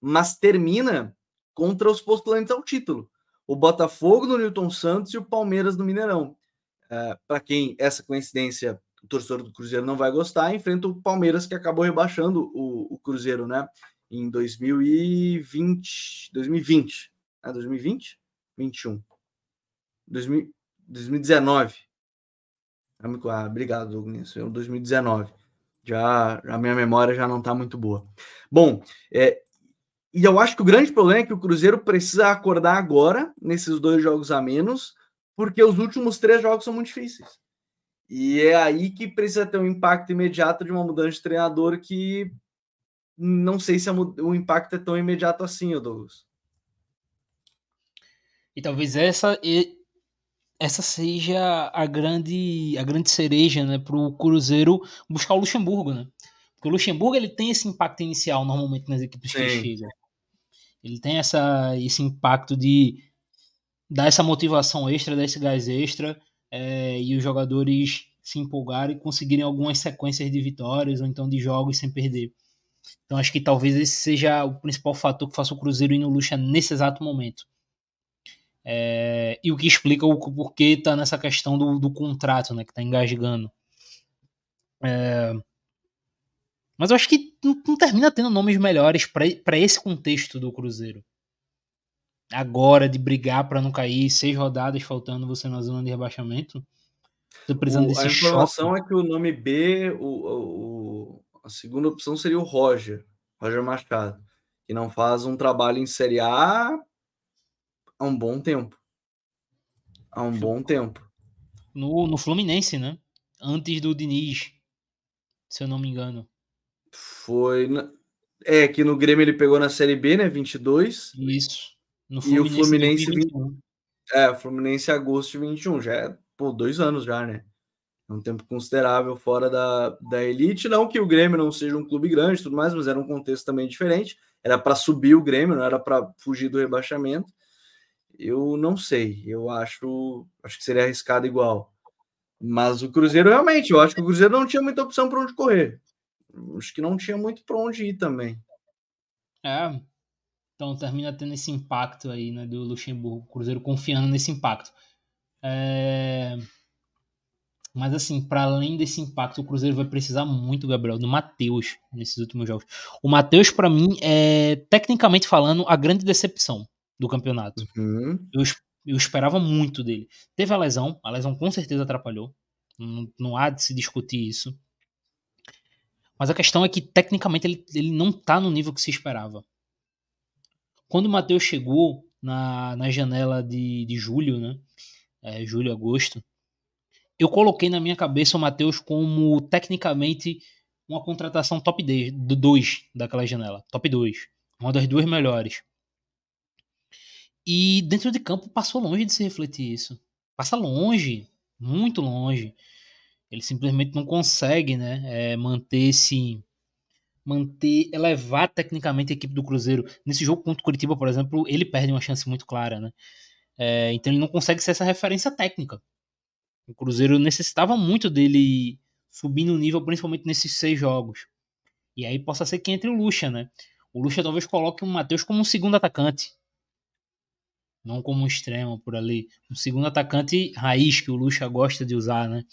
mas termina contra os postulantes ao título. O Botafogo no Newton Santos e o Palmeiras no Mineirão. É, Para quem essa coincidência o torcedor do Cruzeiro não vai gostar, enfrenta o Palmeiras que acabou rebaixando o, o Cruzeiro, né? Em 2020, 2020, é 2020, 21, 2000, 2019. Ah, obrigado, Douglas. 2019. Já a minha memória já não está muito boa. Bom, é, e eu acho que o grande problema é que o Cruzeiro precisa acordar agora, nesses dois jogos a menos, porque os últimos três jogos são muito difíceis. E é aí que precisa ter um impacto imediato de uma mudança de treinador que não sei se o impacto é tão imediato assim, Douglas. E talvez essa essa seja a grande a grande cereja, né, para o Cruzeiro buscar o Luxemburgo, né? Porque o Luxemburgo ele tem esse impacto inicial normalmente nas equipes Sim. que ele chega. Ele tem essa, esse impacto de dar essa motivação extra, dar esse gás extra é, e os jogadores se empolgarem e conseguirem algumas sequências de vitórias ou então de jogos sem perder. Então acho que talvez esse seja o principal fator que faça o Cruzeiro ir no Lucha nesse exato momento. É, e o que explica o porquê está nessa questão do, do, contrato, né, que está engasgando. É, mas eu acho que não, não termina tendo nomes melhores para esse contexto do Cruzeiro. Agora, de brigar para não cair, seis rodadas faltando você na zona de rebaixamento. Tô precisando o, desse A informação choque. é que o nome B, o, o, a segunda opção seria o Roger, Roger Machado, que não faz um trabalho em Série A há um bom tempo. Há um bom tempo. No, no Fluminense, né? Antes do Diniz, se eu não me engano. Foi. Na... É, que no Grêmio ele pegou na Série B, né? 22. Isso. No Fluminense, e o Fluminense. 2021. É, Fluminense agosto de 21. Já é, pô, dois anos já, né? É um tempo considerável fora da, da elite. Não que o Grêmio não seja um clube grande tudo mais, mas era um contexto também diferente. Era para subir o Grêmio, não era para fugir do rebaixamento. Eu não sei. Eu acho, acho que seria arriscado igual. Mas o Cruzeiro realmente, eu acho que o Cruzeiro não tinha muita opção para onde correr acho que não tinha muito para onde ir também. É, então termina tendo esse impacto aí, né, do Luxemburgo, o Cruzeiro confiando nesse impacto. É... Mas assim, para além desse impacto, o Cruzeiro vai precisar muito, Gabriel, do Matheus nesses últimos jogos. O Matheus, para mim, é tecnicamente falando a grande decepção do campeonato. Uhum. Eu, eu esperava muito dele. Teve a lesão, a lesão com certeza atrapalhou. Não, não há de se discutir isso. Mas a questão é que, tecnicamente, ele, ele não tá no nível que se esperava. Quando o Matheus chegou na, na janela de, de julho, né? É, julho, agosto, eu coloquei na minha cabeça o Matheus como, tecnicamente, uma contratação top 2 daquela janela. Top 2. Uma das duas melhores. E dentro de campo passou longe de se refletir isso. Passa longe, muito longe. Ele simplesmente não consegue, né, é, manter esse manter, elevar tecnicamente a equipe do Cruzeiro. Nesse jogo contra o Curitiba, por exemplo, ele perde uma chance muito clara, né? É, então ele não consegue ser essa referência técnica. O Cruzeiro necessitava muito dele subir no nível, principalmente nesses seis jogos. E aí possa ser que entre o Lucha, né? O Lucha talvez coloque o Matheus como um segundo atacante. Não como um extremo por ali. Um segundo atacante raiz que o Lucha gosta de usar, né?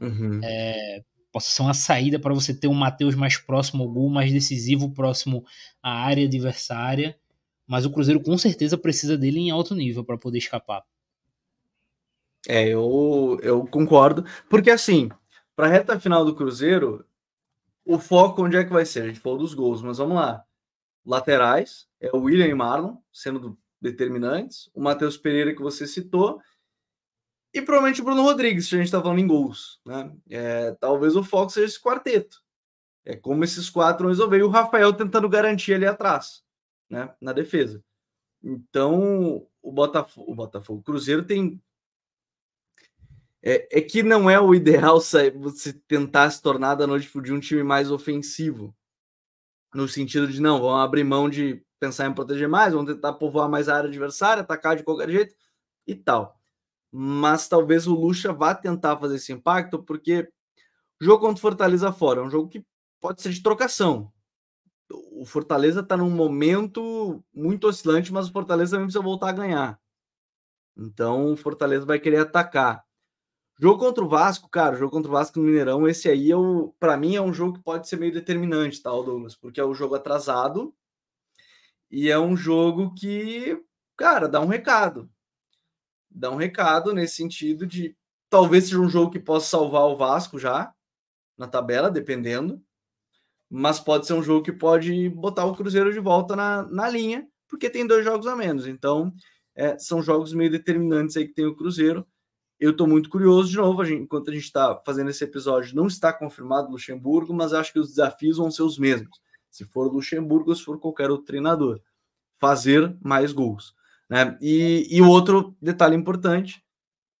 Uhum. É, possa ser uma saída para você ter um Matheus mais próximo ao gol, mais decisivo, próximo à área adversária. Mas o Cruzeiro com certeza precisa dele em alto nível para poder escapar. É, eu, eu concordo. Porque assim, para a reta final do Cruzeiro, o foco onde é que vai ser? A gente falou dos gols, mas vamos lá. Laterais, é o William e Marlon sendo determinantes, o Matheus Pereira que você citou, e provavelmente o Bruno Rodrigues, se a gente está falando em gols. Né? É, talvez o foco seja esse quarteto. É como esses quatro vão resolver. E o Rafael tentando garantir ali atrás, né? Na defesa. Então, o Botafogo, o Botafogo, Cruzeiro tem. É, é que não é o ideal você tentar se tornar da noite de um time mais ofensivo. No sentido de, não, vão abrir mão de pensar em proteger mais, vão tentar povoar mais a área adversária, atacar de qualquer jeito e tal. Mas talvez o Lucha vá tentar fazer esse impacto, porque o jogo contra o Fortaleza fora é um jogo que pode ser de trocação. O Fortaleza está num momento muito oscilante, mas o Fortaleza também precisa voltar a ganhar. Então o Fortaleza vai querer atacar. Jogo contra o Vasco, cara, jogo contra o Vasco no Mineirão, esse aí, é para mim, é um jogo que pode ser meio determinante, tá, Douglas? Porque é um jogo atrasado e é um jogo que, cara, dá um recado. Dá um recado nesse sentido de talvez seja um jogo que possa salvar o Vasco já na tabela, dependendo. Mas pode ser um jogo que pode botar o Cruzeiro de volta na, na linha, porque tem dois jogos a menos. Então, é, são jogos meio determinantes aí que tem o Cruzeiro. Eu estou muito curioso de novo, a gente, enquanto a gente está fazendo esse episódio, não está confirmado Luxemburgo, mas acho que os desafios vão ser os mesmos se for Luxemburgo se for qualquer outro treinador, fazer mais gols. Né? E, e outro detalhe importante: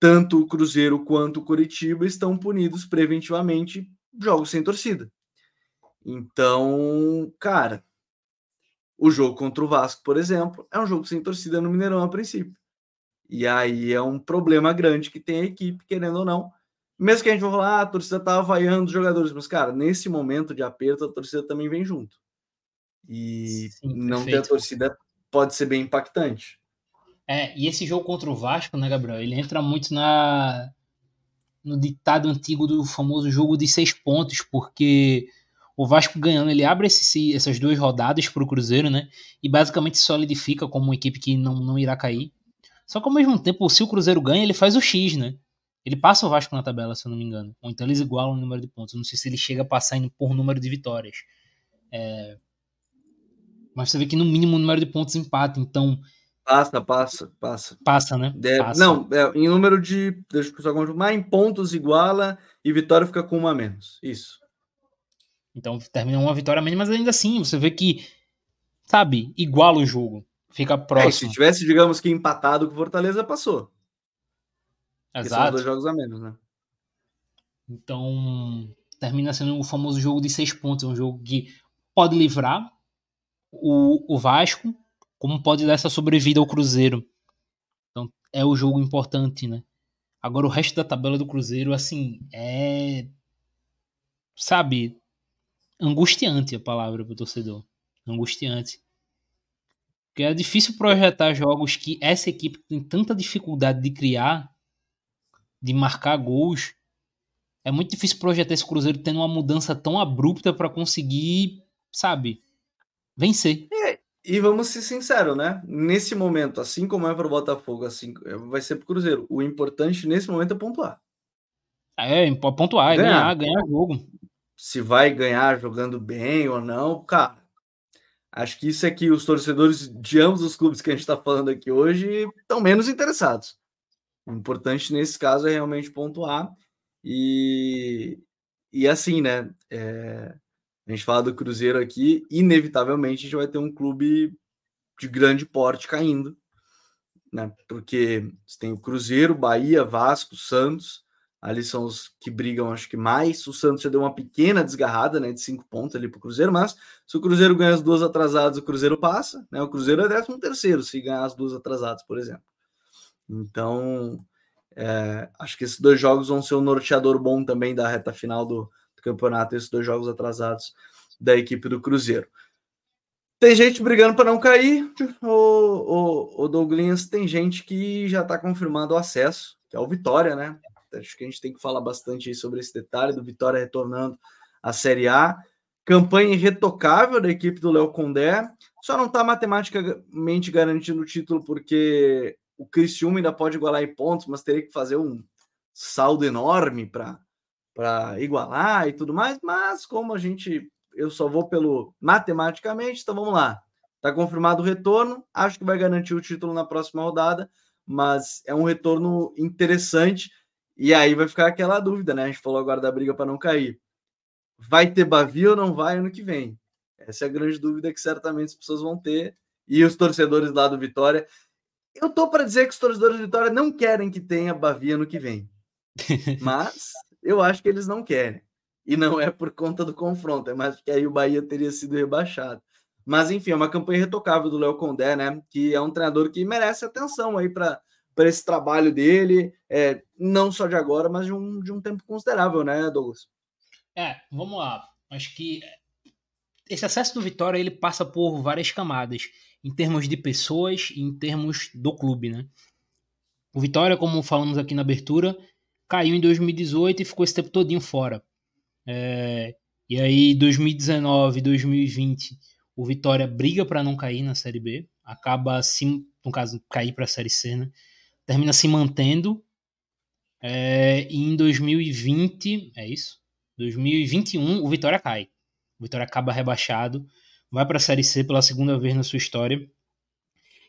tanto o Cruzeiro quanto o Curitiba estão punidos preventivamente jogos sem torcida. Então, cara, o jogo contra o Vasco, por exemplo, é um jogo sem torcida no Mineirão a princípio. E aí é um problema grande que tem a equipe, querendo ou não, mesmo que a gente vá falar, ah, a torcida tá vaiando os jogadores, mas, cara, nesse momento de aperto, a torcida também vem junto. E Sim, não ter a torcida pode ser bem impactante. É, e esse jogo contra o Vasco, né, Gabriel? Ele entra muito na no ditado antigo do famoso jogo de seis pontos, porque o Vasco ganhando, ele abre esse, essas duas rodadas para o Cruzeiro, né? E basicamente solidifica como uma equipe que não, não irá cair. Só que ao mesmo tempo, se o Cruzeiro ganha, ele faz o X, né? Ele passa o Vasco na tabela, se eu não me engano. Ou então eles igualam o número de pontos. Não sei se ele chega a passar por número de vitórias. É... Mas você vê que no mínimo o número de pontos empata. Então. Passa, passa, passa. Passa, né? É, passa. Não, é, em número de. Deixa eu só confirmar. Em pontos iguala e vitória fica com uma menos. Isso. Então termina uma vitória menos, mas ainda assim, você vê que. Sabe, iguala o jogo. Fica próximo. É, se tivesse, digamos que empatado com o Fortaleza, passou. Exato. são dois jogos a menos, né? Então, termina sendo o famoso jogo de seis pontos. É um jogo que pode livrar o, o Vasco, como pode dar essa sobrevida ao Cruzeiro. Então, é o jogo importante, né? Agora, o resto da tabela do Cruzeiro, assim, é. Sabe? Angustiante a palavra para o torcedor. Angustiante. Porque é difícil projetar jogos que essa equipe tem tanta dificuldade de criar de marcar gols, é muito difícil projetar esse Cruzeiro tendo uma mudança tão abrupta para conseguir, sabe, vencer. É, e vamos ser sinceros, né? Nesse momento, assim como é para o Botafogo, assim é, vai ser para o Cruzeiro. O importante nesse momento é pontuar. É, pontuar, é ganhar, ganhar, ganhar jogo. Se vai ganhar jogando bem ou não, cara. Acho que isso é que os torcedores de ambos os clubes que a gente está falando aqui hoje estão menos interessados. O importante nesse caso é realmente pontuar. E, e assim, né? É, a gente fala do Cruzeiro aqui, inevitavelmente a gente vai ter um clube de grande porte caindo, né? Porque você tem o Cruzeiro, Bahia, Vasco, Santos, ali são os que brigam, acho que mais. O Santos já deu uma pequena desgarrada, né? De cinco pontos ali para o Cruzeiro, mas se o Cruzeiro ganha as duas atrasadas, o Cruzeiro passa, né? O Cruzeiro é 13 terceiro se ganhar as duas atrasadas, por exemplo. Então, é, acho que esses dois jogos vão ser um norteador bom também da reta final do, do campeonato, esses dois jogos atrasados da equipe do Cruzeiro. Tem gente brigando para não cair, o, o, o Douglas, tem gente que já está confirmando o acesso, que é o Vitória, né? Acho que a gente tem que falar bastante sobre esse detalhe do Vitória retornando à Série A. Campanha irretocável da equipe do Léo Condé, só não está matematicamente garantindo o título porque o Criciúma ainda pode igualar em pontos, mas teria que fazer um saldo enorme para igualar e tudo mais. Mas como a gente, eu só vou pelo matematicamente, então vamos lá. Está confirmado o retorno, acho que vai garantir o título na próxima rodada, mas é um retorno interessante. E aí vai ficar aquela dúvida, né? A gente falou agora da briga para não cair. vai ter Bavi ou não vai ano que vem? Essa é a grande dúvida que certamente as pessoas vão ter. E os torcedores lá do Vitória. Eu tô para dizer que os torcedores do Vitória não querem que tenha Bavi ano que vem. Mas eu acho que eles não querem. E não é por conta do confronto, é mais porque aí o Bahia teria sido rebaixado. Mas enfim, é uma campanha retocável do Léo Condé, né? Que é um treinador que merece atenção aí para esse trabalho dele, é, não só de agora, mas de um, de um tempo considerável, né, Douglas? É, vamos lá. Acho que esse acesso do Vitória ele passa por várias camadas, em termos de pessoas e em termos do clube, né? O Vitória, como falamos aqui na abertura, caiu em 2018 e ficou esse tempo todinho fora. É, e aí, 2019, 2020, o Vitória briga para não cair na Série B, acaba, assim, no caso, cair para a Série C, né? termina se mantendo. É, e em 2020, é isso? 2021, o Vitória cai. O Vitória acaba rebaixado, vai para a Série C pela segunda vez na sua história.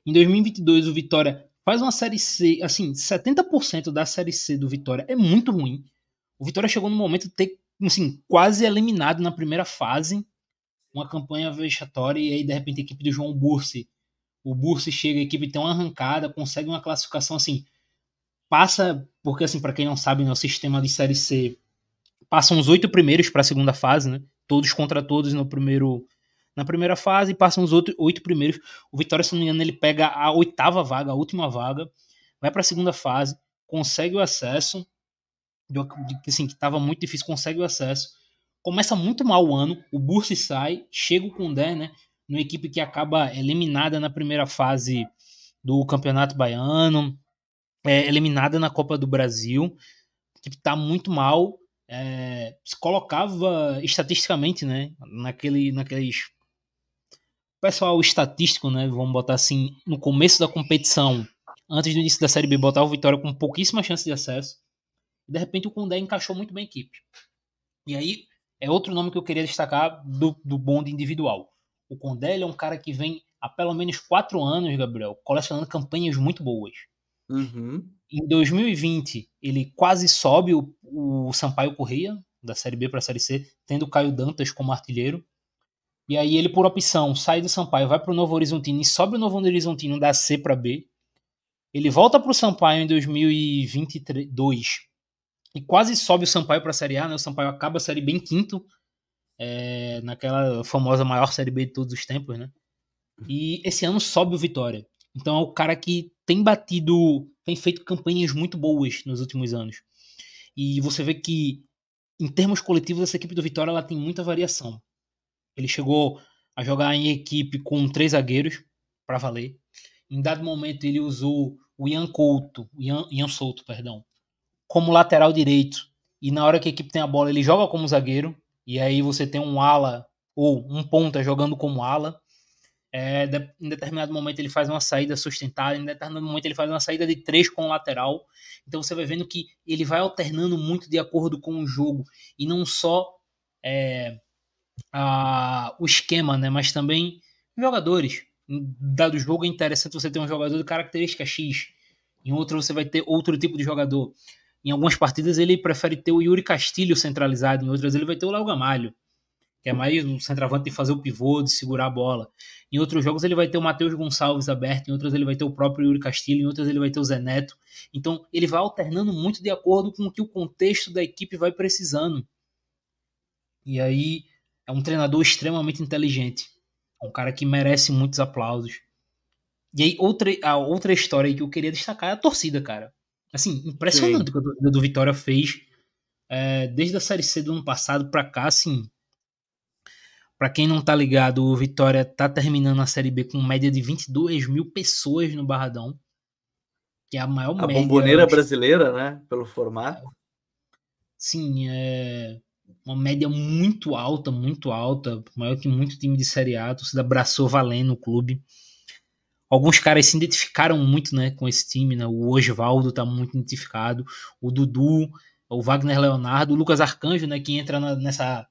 Em 2022, o Vitória faz uma Série C, assim, 70% da Série C do Vitória é muito ruim. O Vitória chegou no momento de ter, assim, quase eliminado na primeira fase, uma campanha vexatória, e aí, de repente, a equipe do João Bursi o Bursi chega, a equipe tem uma arrancada, consegue uma classificação assim, passa, porque assim, para quem não sabe, né, sistema de Série C, passam os oito primeiros para a segunda fase, né? Todos contra todos no primeiro na primeira fase, passam os outro, oito primeiros. O Vitória, se não me engano, ele pega a oitava vaga, a última vaga, vai para a segunda fase, consegue o acesso, assim, que estava muito difícil, consegue o acesso. Começa muito mal o ano, o Bursi sai, chega o Condé, né? numa equipe que acaba eliminada na primeira fase do Campeonato Baiano, é, eliminada na Copa do Brasil, que está muito mal, é, se colocava estatisticamente, né, naquele, naqueles pessoal estatístico, né, vamos botar assim, no começo da competição, antes do início da Série B, botar o Vitória com pouquíssima chance de acesso, de repente o Condé encaixou muito bem a equipe. E aí, é outro nome que eu queria destacar do, do bonde individual. O Condé é um cara que vem há pelo menos quatro anos, Gabriel, colecionando campanhas muito boas. Uhum. Em 2020, ele quase sobe o, o Sampaio Correia, da Série B para a Série C, tendo o Caio Dantas como artilheiro. E aí ele, por opção, sai do Sampaio, vai para o Novo Horizontino e sobe o Novo Horizontino da C para B. Ele volta para o Sampaio em 2022 e quase sobe o Sampaio para a Série A. Né? O Sampaio acaba a Série B em quinto, é, naquela famosa maior Série B de todos os tempos, né? E esse ano sobe o Vitória. Então é o cara que tem batido, tem feito campanhas muito boas nos últimos anos. E você vê que, em termos coletivos, essa equipe do Vitória ela tem muita variação. Ele chegou a jogar em equipe com três zagueiros, para valer. Em dado momento, ele usou o Ian Couto, o Ian, Ian Souto, perdão, como lateral direito. E na hora que a equipe tem a bola, ele joga como zagueiro e aí você tem um ala ou um ponta jogando como ala. É, em determinado momento ele faz uma saída sustentada, em determinado momento ele faz uma saída de três com lateral. Então você vai vendo que ele vai alternando muito de acordo com o jogo e não só é, a, o esquema, né, mas também jogadores. Dado jogo é interessante você ter um jogador de característica X, em outro você vai ter outro tipo de jogador. Em algumas partidas ele prefere ter o Yuri Castilho centralizado, em outras ele vai ter o Léo Gamalho, que é mais um centroavante de fazer o pivô, de segurar a bola. Em outros jogos ele vai ter o Matheus Gonçalves aberto, em outros ele vai ter o próprio Yuri Castilho, em outras ele vai ter o Zé Neto. Então ele vai alternando muito de acordo com o que o contexto da equipe vai precisando. E aí é um treinador extremamente inteligente. É um cara que merece muitos aplausos. E aí, outra, a outra história que eu queria destacar é a torcida, cara. Assim, impressionante o que a torcida do Vitória fez é, desde a Série C do ano passado para cá, assim. Para quem não tá ligado, o Vitória tá terminando a Série B com média de 22 mil pessoas no Barradão. Que é a maior a média. A bomboneira brasileira, né? Pelo formato. Sim, é uma média muito alta, muito alta. Maior que muito time de Série A. A torcida abraçou valendo o clube alguns caras se identificaram muito né, com esse time, né? O Osvaldo tá muito identificado, o Dudu, o Wagner Leonardo, o Lucas Arcanjo, né, que entra na, nessa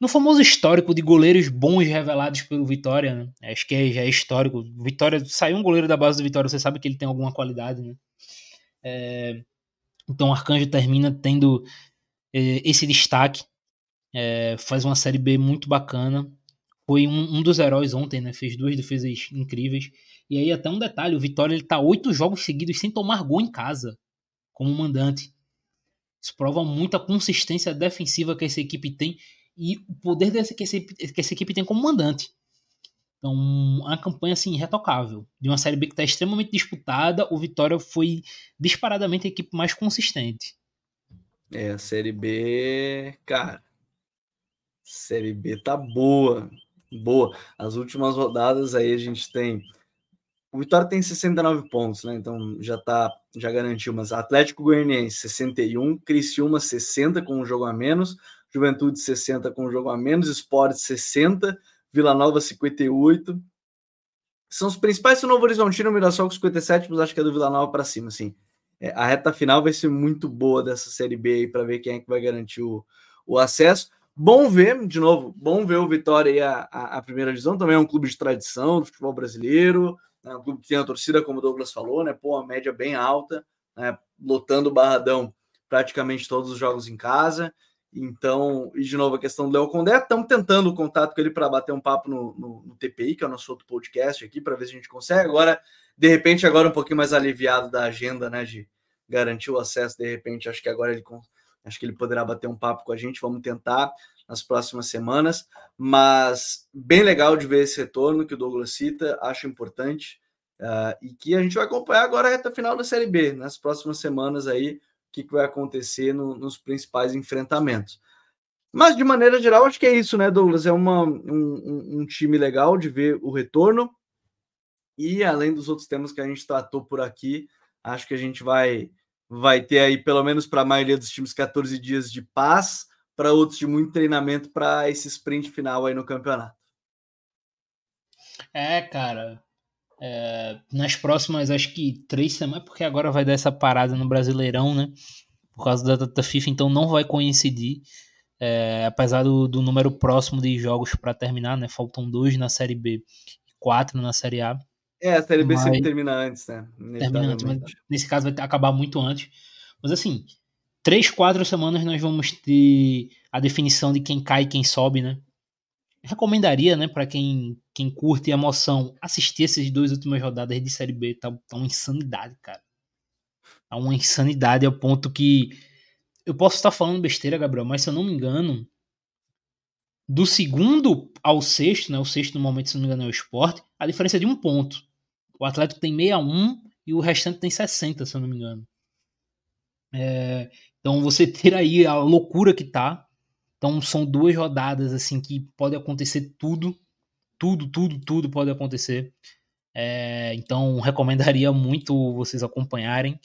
no famoso histórico de goleiros bons revelados pelo Vitória, né? Acho que é, já é histórico. Vitória saiu um goleiro da base do Vitória, você sabe que ele tem alguma qualidade, né? É, então o Arcanjo termina tendo esse destaque. É, faz uma Série B muito bacana. Foi um, um, dos heróis ontem, né? Fez duas defesas incríveis. E aí, até um detalhe: o Vitória ele tá oito jogos seguidos sem tomar gol em casa, como mandante. Isso prova muita consistência defensiva que essa equipe tem e o poder dessa, que, essa, que essa equipe tem como mandante. Então, uma campanha assim retocável. De uma Série B que está extremamente disputada, o Vitória foi disparadamente a equipe mais consistente. É, a Série B, cara. Série B tá boa. Boa. As últimas rodadas aí a gente tem. O Vitória tem 69 pontos, né? Então já tá, já garantiu, mas Atlético Goianiense 61, Criciúma 60 com um jogo a menos, Juventude 60 com um jogo a menos, Sport 60, Vila Nova 58. São os principais, o Novo Horizontino, o Mirassol com 57, mas acho que é do Vila Nova para cima, assim. É, a reta final vai ser muito boa dessa Série B para ver quem é que vai garantir o, o acesso. Bom ver, de novo, bom ver o Vitória e a, a, a, primeira divisão. Também é um clube de tradição do futebol brasileiro, né? um clube que tem a torcida, como o Douglas falou, né? Pô, a média bem alta, né? lotando o Barradão praticamente todos os jogos em casa. Então, e de novo, a questão do Léo Condé, estamos tentando o contato com ele para bater um papo no, no, no, TPI, que é o nosso outro podcast aqui, para ver se a gente consegue. Agora, de repente, agora um pouquinho mais aliviado da agenda, né, de garantir o acesso, de repente, acho que agora ele acho que ele poderá bater um papo com a gente. Vamos tentar nas próximas semanas, mas bem legal de ver esse retorno que o Douglas cita, acho importante. Uh, e que a gente vai acompanhar agora a reta final da Série B, nas próximas semanas aí, que, que vai acontecer no, nos principais enfrentamentos. Mas, de maneira geral, acho que é isso, né, Douglas? É uma, um, um time legal de ver o retorno. E, além dos outros temas que a gente tratou por aqui, acho que a gente vai, vai ter aí, pelo menos para a maioria dos times, 14 dias de paz, para outros de muito treinamento para esse sprint final aí no campeonato. É, cara. É, nas próximas, acho que três semanas, porque agora vai dar essa parada no Brasileirão, né? Por causa da data FIFA, então não vai coincidir. É, apesar do, do, número próximo de jogos para terminar, né? Faltam dois na Série B e quatro na Série A. É, a Série B mas, sempre termina antes, né? Termina antes, mas nesse caso vai acabar muito antes. Mas assim, três, quatro semanas nós vamos ter a definição de quem cai e quem sobe, né? recomendaria, né, para quem, quem curte emoção, assistir essas duas últimas rodadas de Série B. Tá, tá uma insanidade, cara. Tá uma insanidade ao ponto que. Eu posso estar falando besteira, Gabriel, mas se eu não me engano, do segundo ao sexto, né? O sexto no momento, se não me engano, é o esporte, a diferença é de um ponto. O Atlético tem 61 e o restante tem 60, se eu não me engano. É, então você ter aí a loucura que tá. Então são duas rodadas assim que pode acontecer tudo, tudo, tudo, tudo pode acontecer. É, então recomendaria muito vocês acompanharem.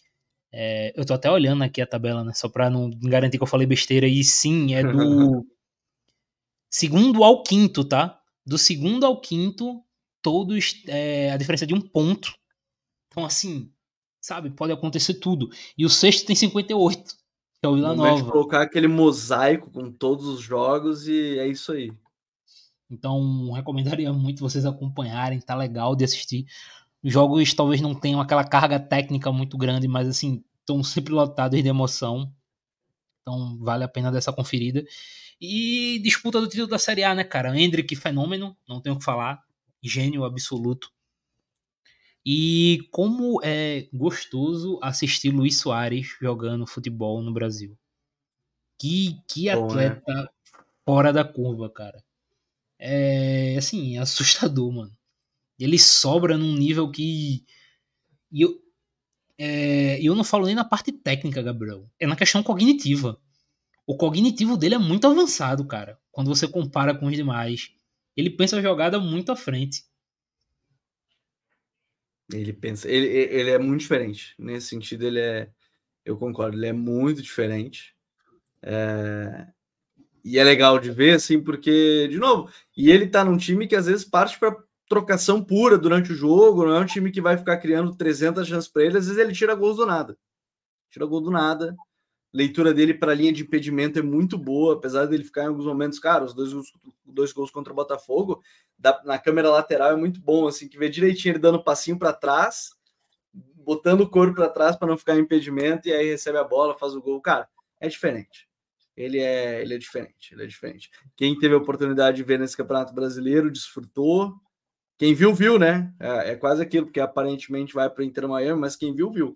É, eu tô até olhando aqui a tabela, né? Só para não garantir que eu falei besteira. E sim, é do segundo ao quinto, tá? Do segundo ao quinto, todos é, a diferença de um ponto. Então, assim, sabe, pode acontecer tudo. E o sexto tem 58 é o Vila Nova. colocar aquele mosaico com todos os jogos e é isso aí. Então, recomendaria muito vocês acompanharem, tá legal de assistir. Os jogos talvez não tenham aquela carga técnica muito grande, mas assim, estão sempre lotados de emoção. Então, vale a pena dessa conferida. E disputa do título da Série A, né, cara? Hendrick, fenômeno, não tenho o que falar. Gênio absoluto. E como é gostoso assistir Luiz Soares jogando futebol no Brasil. Que, que Bom, né? atleta né? fora da curva, cara. É assim, é assustador, mano. Ele sobra num nível que. E eu, é, eu não falo nem na parte técnica, Gabriel. É na questão cognitiva. O cognitivo dele é muito avançado, cara. Quando você compara com os demais. Ele pensa a jogada muito à frente. Ele pensa, ele, ele é muito diferente. Nesse sentido, ele é, eu concordo, ele é muito diferente. É, e é legal de ver, assim, porque, de novo, e ele tá num time que às vezes parte para trocação pura durante o jogo, não é um time que vai ficar criando 300 chances para ele, às vezes ele tira gols do nada. Tira gol do nada, leitura dele para a linha de impedimento é muito boa, apesar dele ficar em alguns momentos, cara, os dois, dois gols contra o Botafogo, da, na câmera lateral é muito bom, assim, que vê direitinho ele dando passinho para trás, botando o corpo para trás para não ficar em impedimento, e aí recebe a bola, faz o gol. Cara, é diferente. ele é, ele é diferente, ele é diferente. Quem teve a oportunidade de ver nesse Campeonato Brasileiro desfrutou. Quem viu, viu, né? É, é quase aquilo, porque aparentemente vai para o Inter Miami, mas quem viu, viu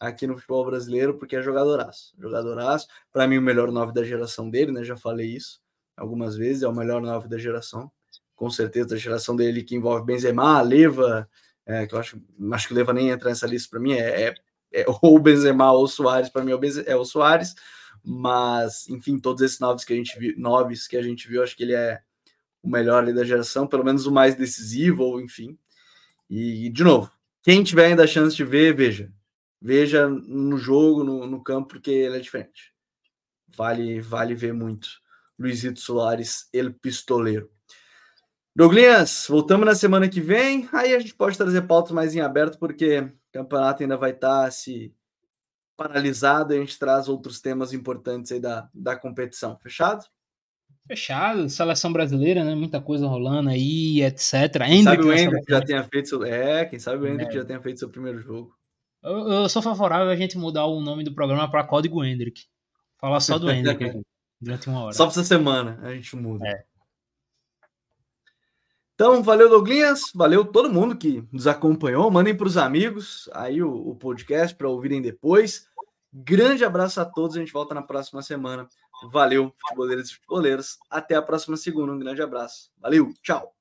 aqui no futebol brasileiro, porque é jogadoraço. Jogadoraço. Para mim, o melhor nove da geração dele, né? Já falei isso algumas vezes, é o melhor nove da geração. Com certeza, a geração dele que envolve Benzema, Leva, é, que eu acho, acho que o Leva nem entra nessa lista para mim, é, é, é, ou Benzema ou Soares, para mim é o, Benze, é o Soares, mas enfim, todos esses noves que a gente viu, noves que a gente viu, acho que ele é o melhor ali da geração, pelo menos o mais decisivo, ou enfim. E, de novo, quem tiver ainda a chance de ver, veja. Veja no jogo, no, no campo, porque ele é diferente. Vale, vale ver muito. Luizito Soares, ele pistoleiro. Douglas, voltamos na semana que vem. Aí a gente pode trazer pautas mais em aberto, porque o campeonato ainda vai estar tá se paralisado. E a gente traz outros temas importantes aí da, da competição. Fechado? Fechado. Seleção brasileira, né? Muita coisa rolando aí, etc. Quem sabe o Hendrick já tenha feito seu... É, quem sabe o Hendrick é. já tenha feito seu primeiro jogo. Eu, eu, sou favorável a gente mudar o nome do programa para Código Hendrick. Falar só do Hendrick aqui, durante uma hora. Só para essa semana a gente muda. É. Então, valeu, Douglinhas. Valeu todo mundo que nos acompanhou. Mandem para os amigos aí o, o podcast para ouvirem depois. Grande abraço a todos. A gente volta na próxima semana. Valeu, futeboleiros e futeboleiras. Até a próxima segunda. Um grande abraço. Valeu, tchau.